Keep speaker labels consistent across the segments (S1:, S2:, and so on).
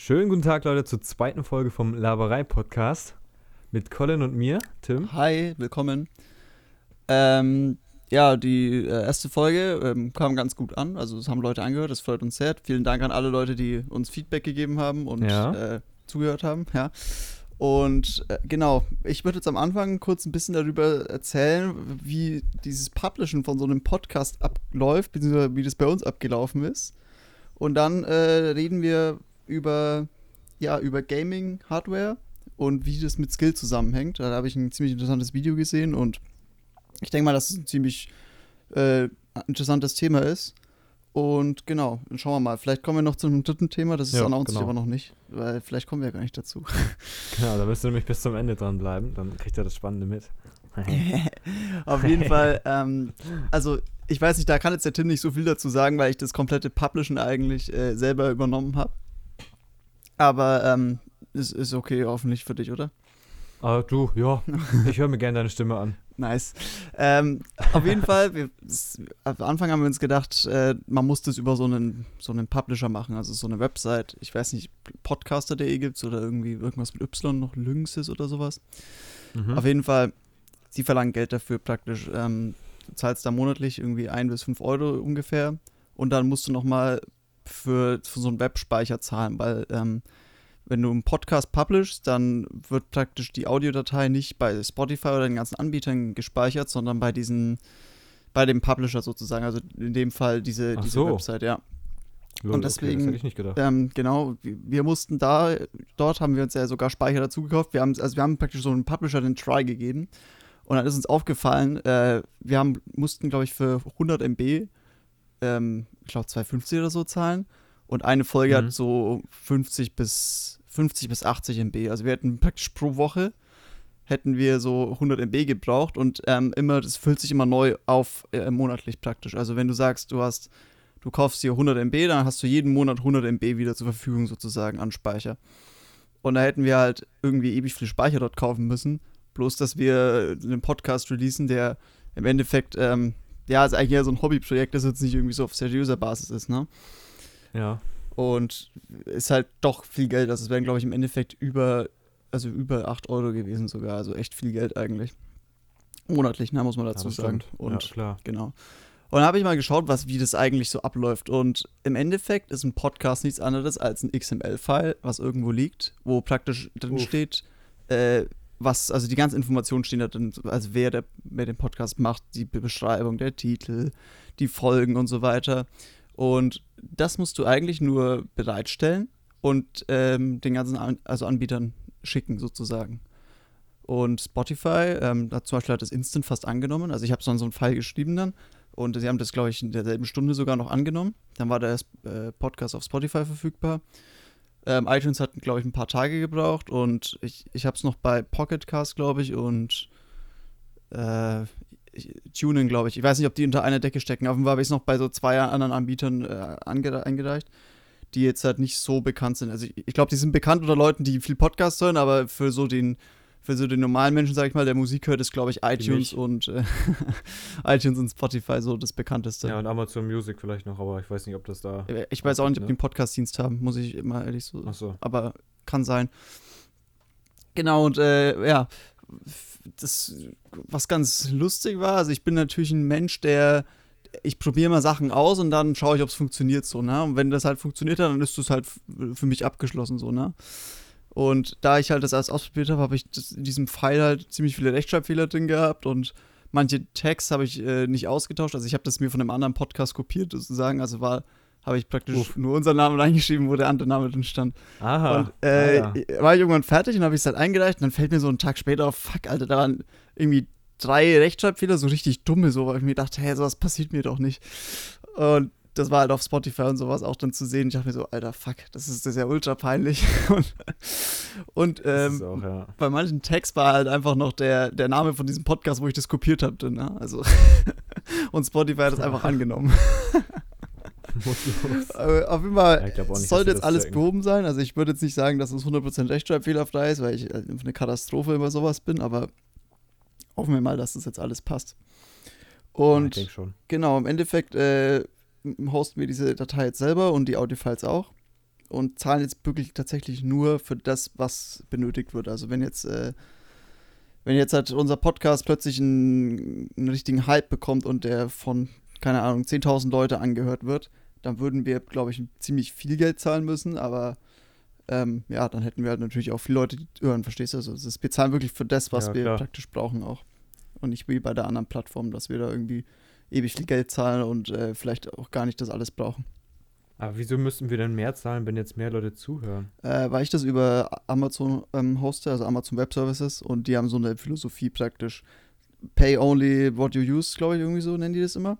S1: Schönen guten Tag, Leute, zur zweiten Folge vom Laberei-Podcast mit Colin und mir, Tim.
S2: Hi, willkommen. Ähm, ja, die äh, erste Folge ähm, kam ganz gut an. Also, es haben Leute angehört, das freut uns sehr. Vielen Dank an alle Leute, die uns Feedback gegeben haben und
S1: Ja.
S2: äh, zugehört haben. Ja. Und äh, genau, ich würde jetzt am Anfang kurz ein bisschen darüber erzählen, wie dieses Publishen von so einem Podcast abläuft, beziehungsweise wie das bei uns abgelaufen ist. Und dann äh, reden wir über, ja, über Gaming-Hardware und wie das mit Skill zusammenhängt. Da habe ich ein ziemlich interessantes Video gesehen und ich denke mal, dass es ein ziemlich äh, interessantes Thema ist. Und genau, dann schauen wir mal. Vielleicht kommen wir noch zu einem dritten Thema, das ist
S1: Ja,
S2: announced
S1: genau.
S2: aber noch nicht, weil vielleicht kommen wir ja gar nicht dazu.
S1: Genau, da müsst ihr nämlich bis zum Ende dranbleiben, dann kriegt ihr das Spannende mit.
S2: Auf jeden Fall, ähm, also ich weiß nicht, da kann jetzt der Tim nicht so viel dazu sagen, weil ich das komplette Publishen eigentlich äh, selber übernommen habe. Aber ähm, ist, ist okay, hoffentlich für dich, oder?
S1: Aber du, ja, ich höre mir gerne deine Stimme an.
S2: Nice. Ähm, auf jeden Fall, wir, am Anfang haben wir uns gedacht, äh, man muss das über so einen, so einen Publisher machen, also so eine Website. Ich weiß nicht, podcaster.de gibt es oder irgendwie irgendwas mit Y noch, Lynxis oder sowas.
S1: Mhm.
S2: Auf jeden Fall, sie verlangen Geld dafür praktisch. Ähm, du zahlst da monatlich irgendwie ein bis fünf Euro ungefähr und dann musst du nochmal für, für so einen Webspeicher zahlen, weil ähm, wenn du einen Podcast publishst, dann wird praktisch die Audiodatei nicht bei Spotify oder den ganzen Anbietern gespeichert, sondern bei diesen, bei dem Publisher sozusagen, also in dem Fall diese,
S1: Ach
S2: diese
S1: so.
S2: Website, ja.
S1: Lol,
S2: und
S1: okay,
S2: deswegen-
S1: gedacht.
S2: Ähm, genau, wir, wir mussten da, dort haben wir uns ja sogar Speicher dazu gekauft. Wir haben, also wir haben praktisch so einen Publisher den Try gegeben. Und dann ist uns aufgefallen, äh, wir haben, mussten, glaube ich, für 100 MB, ähm, ich glaube 250 oder so zahlen. Und eine Folge
S1: Mhm.
S2: hat so 50 bis, 50 bis 80 MB. Also wir hätten praktisch pro Woche hätten wir so 100 MB gebraucht und ähm, immer, das füllt sich immer neu auf, äh, monatlich praktisch. Also wenn du sagst, du hast du kaufst dir 100 MB, dann hast du jeden Monat 100 MB wieder zur Verfügung sozusagen an Speicher. Und da hätten wir halt irgendwie ewig viel Speicher dort kaufen müssen. Bloß, dass wir einen Podcast releasen, der im Endeffekt, ähm, ja, ist eigentlich eher so ein Hobbyprojekt, das jetzt nicht irgendwie so auf seriöser Basis ist, ne?
S1: Ja,
S2: Und ist halt doch viel Geld. Also es wären, glaube ich, im Endeffekt über, also über 8 Euro gewesen sogar. Also echt viel Geld eigentlich. Monatlich, ne, muss man
S1: ja,
S2: dazu
S1: das
S2: sagen. Und
S1: ja, klar.
S2: Genau. Und dann habe ich mal geschaut, was, wie das eigentlich so abläuft. Und im Endeffekt ist ein Podcast nichts anderes als ein XML-File, was irgendwo liegt, wo praktisch drin
S1: Uff.
S2: steht, äh, was, also die ganzen Informationen stehen da drin, also wer, der, wer den Podcast macht, die Be- Beschreibung, der Titel, die Folgen und so weiter. Und das musst du eigentlich nur bereitstellen und ähm, den ganzen An also Anbietern schicken, sozusagen. Und Spotify, ähm, hat zum Beispiel hat das Instant fast angenommen. Also ich habe so einen Fall geschrieben dann und sie haben das, glaube ich, in derselben Stunde sogar noch angenommen. Dann war der äh, Podcast auf Spotify verfügbar. Ähm, iTunes hat, glaube ich, ein paar Tage gebraucht und ich, ich habe es noch bei Pocketcast, glaube ich, und äh, Tuning, glaube ich. Ich weiß nicht, ob die unter einer Decke stecken. Auf jeden habe ich es noch bei so zwei anderen Anbietern äh, eingereicht, die jetzt halt nicht so bekannt sind. Also ich, ich glaube, die sind bekannt unter Leuten, die viel Podcast hören, aber für so den für so den normalen Menschen, sag ich mal, der Musik hört, ist, glaube ich, iTunes und äh, iTunes und Spotify so das bekannteste.
S1: Ja, und Amazon Music vielleicht noch, aber ich weiß nicht, ob das da.
S2: Ich weiß auch nicht, ob die einen Podcast-Dienst haben, muss ich immer ehrlich so
S1: Achso.
S2: aber kann sein. Genau, und äh, ja, das, was ganz lustig war, also ich bin natürlich ein Mensch, der, ich probiere mal Sachen aus und dann schaue ich, ob es funktioniert so, ne? Und wenn das halt funktioniert hat, dann ist das halt für mich abgeschlossen so, ne? Und da ich halt das erst ausprobiert habe, habe ich in diesem File halt ziemlich viele Rechtschreibfehler drin gehabt und manche Tags habe ich äh, nicht ausgetauscht. Also ich habe das mir von einem anderen Podcast kopiert sozusagen, also war habe ich praktisch
S1: Uff.
S2: nur unseren Namen reingeschrieben, wo der andere Name drin stand.
S1: Aha.
S2: Und äh,
S1: ah, ja.
S2: war ich irgendwann fertig und habe ich es halt eingereicht und dann fällt mir so einen Tag später auf, fuck, Alter, da waren irgendwie drei Rechtschreibfehler, so richtig dumme, so, weil ich mir dachte, hey, sowas passiert mir doch nicht. Und das war halt auf Spotify und sowas auch dann zu sehen. Ich dachte mir so, Alter, fuck, das ist das ist ja ultra peinlich. und und ähm,
S1: auch, ja.
S2: bei manchen Tags war halt einfach noch der, der Name von diesem Podcast, wo ich das kopiert habe. Ne? Also und Spotify hat das einfach angenommen. Äh, auf jeden Fall
S1: Ja, nicht,
S2: sollte jetzt alles
S1: checken.
S2: behoben sein. Also ich würde jetzt nicht sagen, dass es 100% rechtschreibfehlerfrei ist, weil ich äh, eine Katastrophe über sowas bin, aber hoffen wir mal, dass das jetzt alles passt.
S1: Ja,
S2: Und
S1: schon.
S2: genau, im Endeffekt äh, hosten wir diese Datei jetzt selber und die Audiofiles auch. und zahlen jetzt wirklich tatsächlich nur für das, was benötigt wird. Also wenn jetzt, äh, wenn jetzt halt unser Podcast plötzlich einen, einen richtigen Hype bekommt und der von, keine Ahnung, 10.000 Leute angehört wird, dann würden wir, glaube ich, ziemlich viel Geld zahlen müssen, aber ähm, ja, dann hätten wir halt natürlich auch viele Leute, die hören, verstehst du? Also wir zahlen wirklich für das, was
S1: Ja,
S2: wir praktisch brauchen auch. Und nicht wie bei der anderen Plattform, dass wir da irgendwie ewig viel Geld zahlen und äh, vielleicht auch gar nicht das alles brauchen.
S1: Aber wieso müssten wir denn mehr zahlen, wenn jetzt mehr Leute zuhören?
S2: Äh, weil ich das über Amazon ähm, hoste, also Amazon Web Services, und die haben so eine Philosophie praktisch. Pay only what you use, glaube ich, irgendwie so nennen die das immer.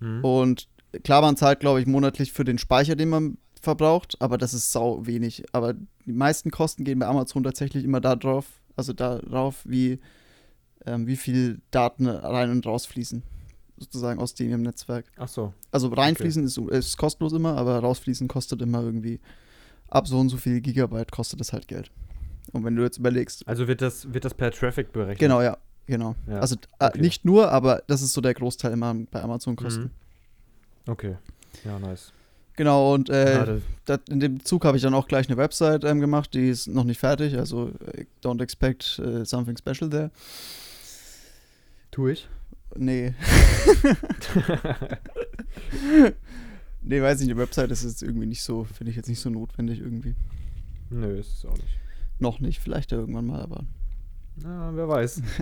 S1: Hm?
S2: Und klar, man zahlt, glaube ich, monatlich für den Speicher, den man verbraucht, aber das ist sau wenig. Aber die meisten Kosten gehen bei Amazon tatsächlich immer darauf, also darauf, wie, ähm, wie viel Daten rein und rausfließen. Sozusagen aus dem Netzwerk.
S1: Ach so.
S2: Also reinfließen ist, ist kostenlos immer, aber rausfließen kostet immer irgendwie ab so und so viel Gigabyte kostet das halt Geld. Und wenn du jetzt überlegst,
S1: Also wird das, wird das per Traffic berechnet?
S2: genau, ja, genau.
S1: Ja,
S2: Also äh,
S1: okay.
S2: nicht nur, aber das ist so der Großteil immer bei Amazon kosten.
S1: Mhm. Okay. Ja, nice.
S2: Genau, und äh, dat, in dem Zug habe ich dann auch gleich eine Website ähm, gemacht, die ist noch nicht fertig, also äh, don't expect äh, something special there.
S1: tu ich.
S2: Nee. nee, weiß nicht, die Website ist jetzt irgendwie nicht so, finde ich jetzt nicht so notwendig irgendwie.
S1: Nö, ist es auch nicht.
S2: Noch nicht, vielleicht ja irgendwann mal, aber.
S1: Na, wer weiß.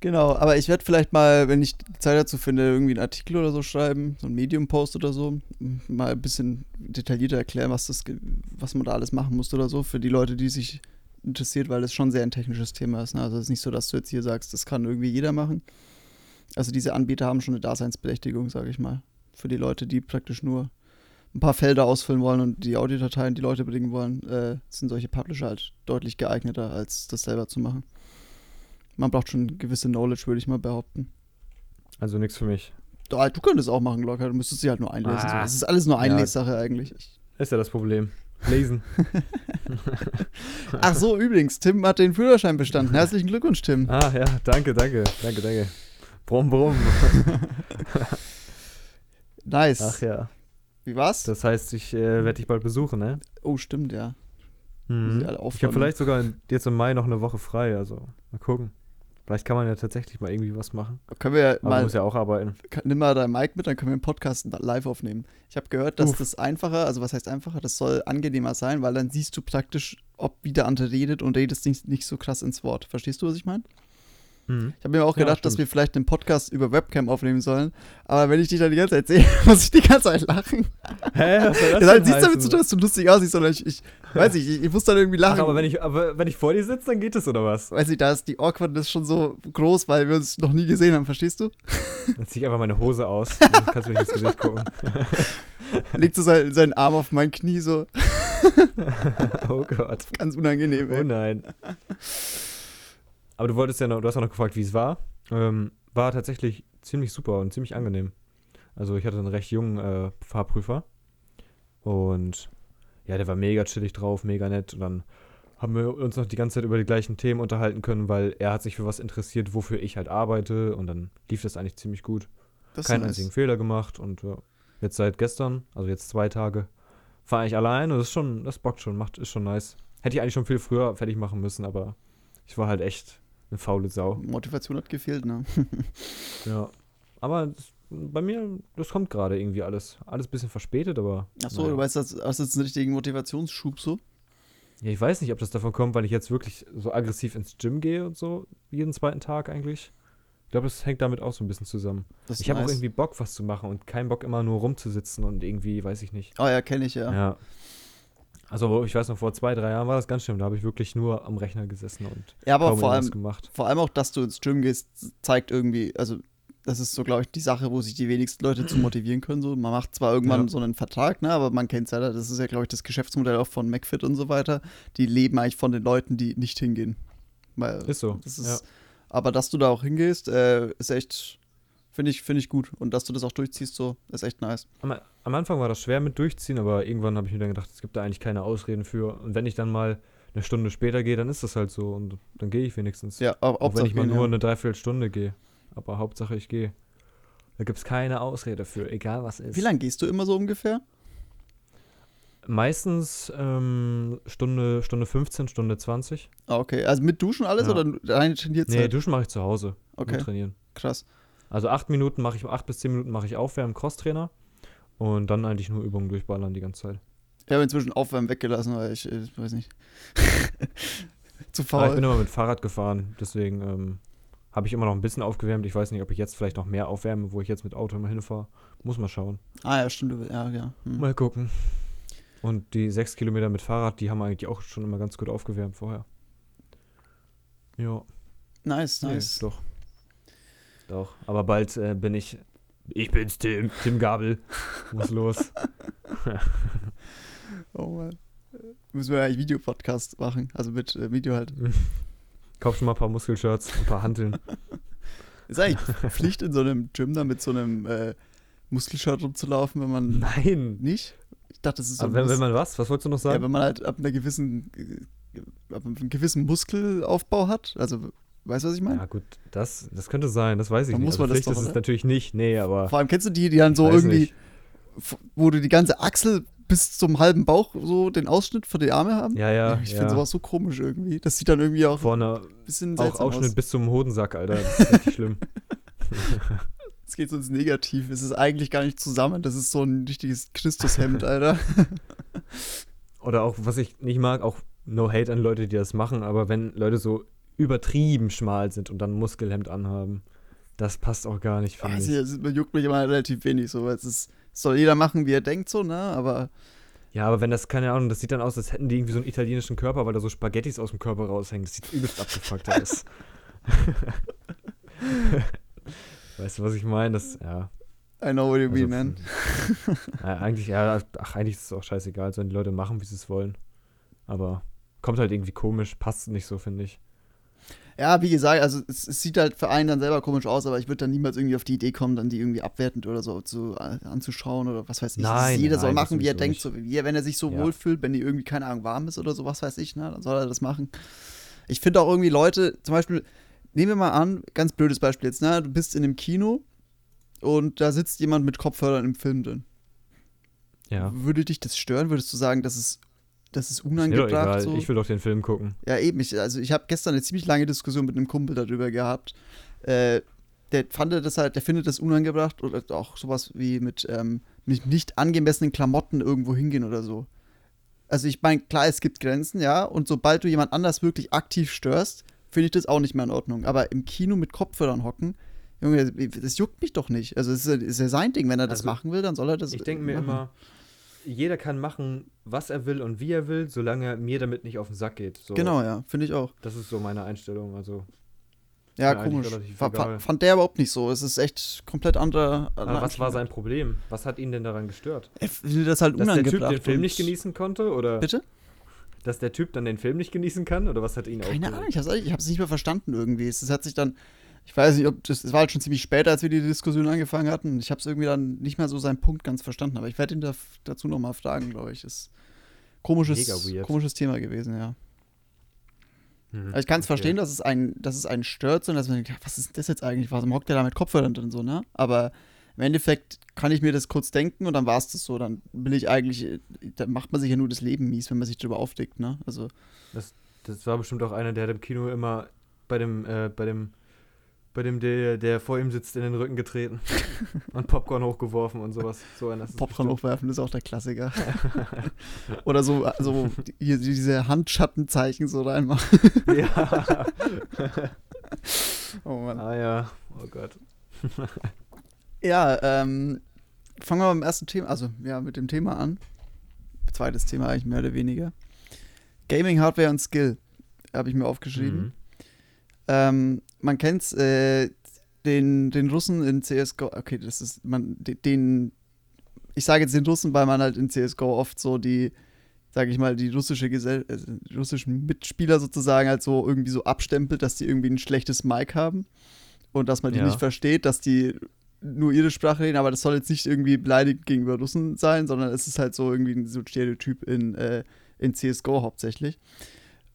S2: Genau, aber ich werde vielleicht mal, wenn ich die Zeit dazu finde, irgendwie einen Artikel oder so schreiben, so einen Medium-Post oder so, mal ein bisschen detaillierter erklären, was, das, was man da alles machen muss oder so, für die Leute, die sich interessiert, weil das schon sehr ein technisches Thema ist. Ne? Also es ist nicht so, dass du jetzt hier sagst, das kann irgendwie jeder machen. Also diese Anbieter haben schon eine Daseinsberechtigung, sage ich mal, für die Leute, die praktisch nur ein paar Felder ausfüllen wollen und die Audiodateien, die Leute bringen wollen, äh, sind solche Publisher halt deutlich geeigneter, als das selber zu machen. Man braucht schon gewisse Knowledge, würde ich mal behaupten.
S1: Also nichts für mich.
S2: Du, du könntest auch machen, locker. Du müsstest sie halt nur einlesen. so.
S1: Ah.
S2: Das ist alles nur
S1: Ja.
S2: Einlessache eigentlich.
S1: Ist ja das Problem. Lesen.
S2: Ach so, übrigens, Tim hat den Führerschein bestanden. Herzlichen Glückwunsch, Tim.
S1: ah, ja, danke, danke, danke, danke. Brumm, brumm.
S2: Nice.
S1: Ach ja.
S2: Wie war's?
S1: Das heißt, ich äh, werde dich bald besuchen, ne?
S2: oh, stimmt, ja.
S1: Mhm. Ich habe vielleicht sogar jetzt im Mai noch eine Woche frei, also mal gucken. Vielleicht kann man ja tatsächlich mal irgendwie was machen.
S2: Können wir ja
S1: Aber man
S2: mal,
S1: muss ja auch arbeiten.
S2: kann- nimm mal dein Mic mit, dann können wir einen Podcast live aufnehmen. Ich habe gehört, dass
S1: Uff.
S2: das einfacher, also was heißt einfacher, das soll angenehmer sein, weil dann siehst du praktisch, ob wie der andere redet und redest nicht, nicht so krass ins Wort. Verstehst du, was ich meine?
S1: Mhm.
S2: Ich habe mir auch
S1: Ja,
S2: gedacht, dass
S1: stimmt.
S2: wir vielleicht einen Podcast über Webcam aufnehmen sollen. Aber wenn ich dich dann die ganze Zeit sehe, muss ich die ganze Zeit lachen.
S1: Hä? Was soll das denn
S2: nichts damit zu
S1: heißen?
S2: tun, dass du lustig aussiehst, sondern ich, ich weiß nicht, ich, ich muss dann irgendwie
S1: Ach,
S2: lachen.
S1: aber wenn ich, aber wenn ich vor dir sitze, dann geht es, oder was?
S2: weiß nicht, da ist die Awkwardness schon so groß, weil wir uns noch nie gesehen haben, verstehst du?
S1: Dann zieh ich einfach meine Hose aus. Dann kannst du nicht ins Gesicht gucken.
S2: Legt so sein, seinen Arm auf mein Knie, so
S1: Oh Gott.
S2: ganz unangenehm.
S1: Oh
S2: Ey.
S1: nein. Aber du wolltest ja noch, du hast ja noch gefragt, wie es war. Ähm, war tatsächlich ziemlich super und ziemlich angenehm. Also ich hatte einen recht jungen äh, Fahrprüfer. Und ja, der war mega chillig drauf, mega nett. Und dann haben wir uns noch die ganze Zeit über die gleichen Themen unterhalten können, weil er hat sich für was interessiert, wofür ich halt arbeite. Und dann lief das eigentlich ziemlich gut.
S2: Das
S1: Keinen
S2: nice.
S1: einzigen Fehler gemacht. Und ja, jetzt seit gestern, also jetzt zwei Tage, fahre ich allein. Und das ist schon, das bockt schon, macht, ist schon nice. Hätte ich eigentlich schon viel früher fertig machen müssen, aber ich war halt echt eine faule Sau.
S2: Motivation hat gefehlt, ne?
S1: Ja. Aber das, bei mir, das kommt gerade irgendwie alles. Alles ein bisschen verspätet, aber.
S2: Achso,
S1: naja.
S2: du weißt, hast jetzt einen richtigen Motivationsschub so?
S1: Ja, ich weiß nicht, ob das davon kommt, weil ich jetzt wirklich so aggressiv ins Gym gehe und so, jeden zweiten Tag eigentlich. Ich glaube, das hängt damit auch so ein bisschen zusammen. Ich habe auch irgendwie Bock, was zu machen und keinen Bock, immer nur rumzusitzen und irgendwie, weiß ich nicht.
S2: Oh ja, kenne ich ja.
S1: Ja. Also, ich weiß noch, vor zwei, drei Jahren war das ganz schlimm. Da habe ich wirklich nur am Rechner gesessen und
S2: Ja, aber vor allem,
S1: gemacht.
S2: vor allem auch, dass du ins Gym gehst, zeigt irgendwie, also das ist so, glaube ich, die Sache, wo sich die wenigsten Leute zu motivieren können. So. Man macht zwar irgendwann
S1: Ja.
S2: so einen Vertrag, ne, aber man kennt es ja, das ist ja, glaube ich, das Geschäftsmodell auch von McFit und so weiter. Die leben eigentlich von den Leuten, die nicht hingehen. Weil
S1: Ist so.
S2: Das ist,
S1: ja.
S2: Aber dass du da auch hingehst, äh, ist echt, finde ich, finde ich gut. Und dass du das auch durchziehst, so, ist echt nice.
S1: Am, am Anfang war das schwer mit durchziehen, aber irgendwann habe ich mir dann gedacht, es gibt da eigentlich keine Ausreden für. Und wenn ich dann mal eine Stunde später gehe, dann ist das halt so und dann gehe ich wenigstens.
S2: Ja, aber
S1: Auch wenn ich mal
S2: gehen,
S1: nur
S2: ja.
S1: eine Dreiviertelstunde gehe. Aber Hauptsache ich gehe. Da gibt es keine Ausrede für, egal was ist.
S2: Wie lange gehst du immer so ungefähr?
S1: Meistens ähm, Stunde, Stunde 15, Stunde 20.
S2: Ah, okay. Also mit Duschen alles
S1: Ja.
S2: oder rein trainiert
S1: Nee, duschen mache ich zu Hause.
S2: Okay,
S1: trainieren.
S2: krass.
S1: Also acht Minuten mache ich, acht bis zehn Minuten mache ich Aufwärmen, Crosstrainer. Und dann eigentlich nur Übungen durchballern die ganze Zeit.
S2: Ich habe inzwischen Aufwärmen weggelassen, weil ich, äh, weiß nicht. Zu
S1: Aber ich bin
S2: faul.
S1: immer mit Fahrrad gefahren, deswegen ähm, habe ich immer noch ein bisschen aufgewärmt. Ich weiß nicht, ob ich jetzt vielleicht noch mehr aufwärme, wo ich jetzt mit Auto immer hinfahre. Muss mal schauen.
S2: Ah ja, stimmt. Ja, ja. Hm.
S1: Mal gucken. Und die sechs Kilometer mit Fahrrad, die haben eigentlich auch schon immer ganz gut aufgewärmt vorher. Ja,
S2: Nice,
S1: nee,
S2: nice.
S1: doch. Doch. Aber bald äh, bin ich. Ich bin's, Tim. Tim Gabel. Muss los.
S2: Oh Mann. Müssen wir eigentlich Videopodcast machen. Also mit äh, Video halt.
S1: Kauf schon mal ein paar Muskelshirts, ein paar Hanteln.
S2: Ist eigentlich Pflicht in so einem Gym da mit so einem äh, Muskelshirt rumzulaufen, wenn man
S1: Nein.
S2: nicht? Ich dachte, das ist so
S1: Aber wenn, wenn man was? Was wolltest du noch
S2: ja,
S1: sagen?
S2: wenn man halt ab einer gewissen äh, ab einem gewissen Muskelaufbau hat. Also, weißt du, was ich meine?
S1: Ja, gut, das, das könnte sein, das weiß ich
S2: Dann
S1: nicht.
S2: muss man das
S1: Pflicht
S2: doch,
S1: ist es
S2: oder?
S1: natürlich nicht, nee, aber.
S2: Vor allem kennst du die, die dann so irgendwie,
S1: nicht.
S2: wo du die ganze Achsel bis zum halben Bauch so den Ausschnitt für die Arme haben?
S1: Ja, ja.
S2: ich
S1: ja.
S2: finde sowas so komisch irgendwie. Das sieht dann irgendwie auch
S1: Vorne
S2: ein bisschen
S1: auch Ausschnitt
S2: aus.
S1: bis zum Hodensack, Alter. Das ist richtig schlimm.
S2: Es geht so ins Negativ. Es ist eigentlich gar nicht zusammen. Das ist so ein richtiges Christushemd, Alter.
S1: Oder auch, was ich nicht mag, auch no hate an Leute, die das machen, aber wenn Leute so übertrieben schmal sind und dann ein Muskelhemd anhaben, das passt auch gar nicht, finde
S2: Also,
S1: ich.
S2: man juckt mich immer relativ wenig so. weil Es ist, soll jeder machen, wie er denkt, so, ne? Aber
S1: Ja, aber wenn das, keine Ahnung, das sieht dann aus, als hätten die irgendwie so einen italienischen Körper, weil da so Spaghettis aus dem Körper raushängen. Das sieht übelst abgefuckt aus. weißt du, was ich meine? Das, ja.
S2: I know what you
S1: Also,
S2: mean, man.
S1: Ja, eigentlich, ja, ach, eigentlich ist es auch scheißegal, sollen die Leute machen, wie sie es wollen. Aber kommt halt irgendwie komisch, passt nicht so, finde ich.
S2: Ja, wie gesagt, also es, es sieht halt für einen dann selber komisch aus, aber ich würde dann niemals irgendwie auf die Idee kommen, dann die irgendwie abwertend oder so zu, äh, anzuschauen oder was weiß ich.
S1: Nein,
S2: jeder soll
S1: nein, das
S2: machen, wie er denkt, so wie er, wenn er sich so
S1: Ja.
S2: wohlfühlt, wenn die irgendwie, keine Ahnung, warm ist oder so, was weiß ich, ne, dann soll er das machen. Ich finde auch irgendwie Leute, zum Beispiel, nehmen wir mal an, ganz blödes Beispiel jetzt, ne, du bist in einem Kino und da sitzt jemand mit Kopfhörern im Film drin.
S1: Ja.
S2: Würde dich das stören? Würdest du sagen, das ist, das ist
S1: Ist mir doch
S2: unangebracht?
S1: egal.
S2: so?
S1: Ich will doch den Film gucken.
S2: Ja, eben. Ich, also ich habe gestern eine ziemlich lange Diskussion mit einem Kumpel darüber gehabt. Äh, der fand das halt, der findet das unangebracht oder auch sowas wie mit, ähm, mit nicht angemessenen Klamotten irgendwo hingehen oder so. Also ich meine, klar, es gibt Grenzen, ja, und sobald du jemand anders wirklich aktiv störst, finde ich das auch nicht mehr in Ordnung. Aber im Kino mit Kopfhörern hocken, Junge, das juckt mich doch nicht. Also es ist, ja- ist ja sein Ding, wenn er das
S1: Also,
S2: machen will, dann soll er das
S1: Ich denke mir immer, jeder kann machen, was er will und wie er will, solange er mir damit nicht auf den Sack geht. So,
S2: Genau, ja, finde ich auch.
S1: Das ist so meine Einstellung. Also,
S2: Ja, komisch. fand der überhaupt nicht so. Es ist echt komplett anderer.
S1: aber was war sein Problem? Was hat ihn denn daran gestört?
S2: Er findet das halt
S1: Dass der Typ den Film nicht genießen konnte? Oder
S2: Bitte?
S1: dass der Typ dann den Film nicht genießen kann? Oder was hat ihn
S2: Keine
S1: aufgeregt?
S2: Ahnung, ich hab's, ich hab's nicht mehr verstanden irgendwie. Es, es hat sich dann, ich weiß nicht, ob das, es war halt schon ziemlich spät, als wir die Diskussion angefangen hatten. Ich hab's irgendwie dann nicht mehr so seinen Punkt ganz verstanden. Aber ich werde ihn da, dazu nochmal fragen, glaube ich. Ist komisches, komisches Thema gewesen, ja.
S1: Mhm,
S2: Also ich kann es
S1: okay.
S2: verstehen, dass es einen, dass es einen stört und dass man denkt, was ist das jetzt eigentlich? Warum hockt der da mit Kopfhörern drin so, ne? Aber im Endeffekt kann ich mir das kurz denken und dann war es das so. Dann will ich eigentlich, äh, da macht man sich ja nur das Leben mies, wenn man sich drüber aufregt, ne? Also,
S1: Das war bestimmt auch einer, der hat im Kino immer bei dem, äh, bei dem, bei dem, der, der vor ihm sitzt, in den Rücken getreten und Popcorn hochgeworfen und sowas. So einer
S2: Popcorn
S1: bestimmt.
S2: hochwerfen ist auch der Klassiker. Oder so, so hier, diese Handschattenzeichen so reinmachen.
S1: ja.
S2: Oh Mann.
S1: ah ja, oh Gott.
S2: Ja, ähm, fangen wir beim ersten Thema, also ja, mit dem Thema an. Zweites Thema eigentlich mehr oder weniger. Gaming, Hardware und Skill habe ich mir aufgeschrieben.
S1: Mhm.
S2: Ähm, man kennt äh, den, den Russen in CSGO. Okay, das ist man de- den. Ich sage jetzt den Russen, weil man halt in CSGO oft so die, sage ich mal, die russische Gesell äh, russischen Mitspieler sozusagen halt so irgendwie so abstempelt, dass die irgendwie ein schlechtes Mic haben und dass man die
S1: Ja.
S2: nicht versteht, dass die nur ihre Sprache reden, aber das soll jetzt nicht irgendwie beleidigend gegenüber Russen sein, sondern es ist halt so irgendwie ein so ein Stereotyp in, äh, in CSGO hauptsächlich.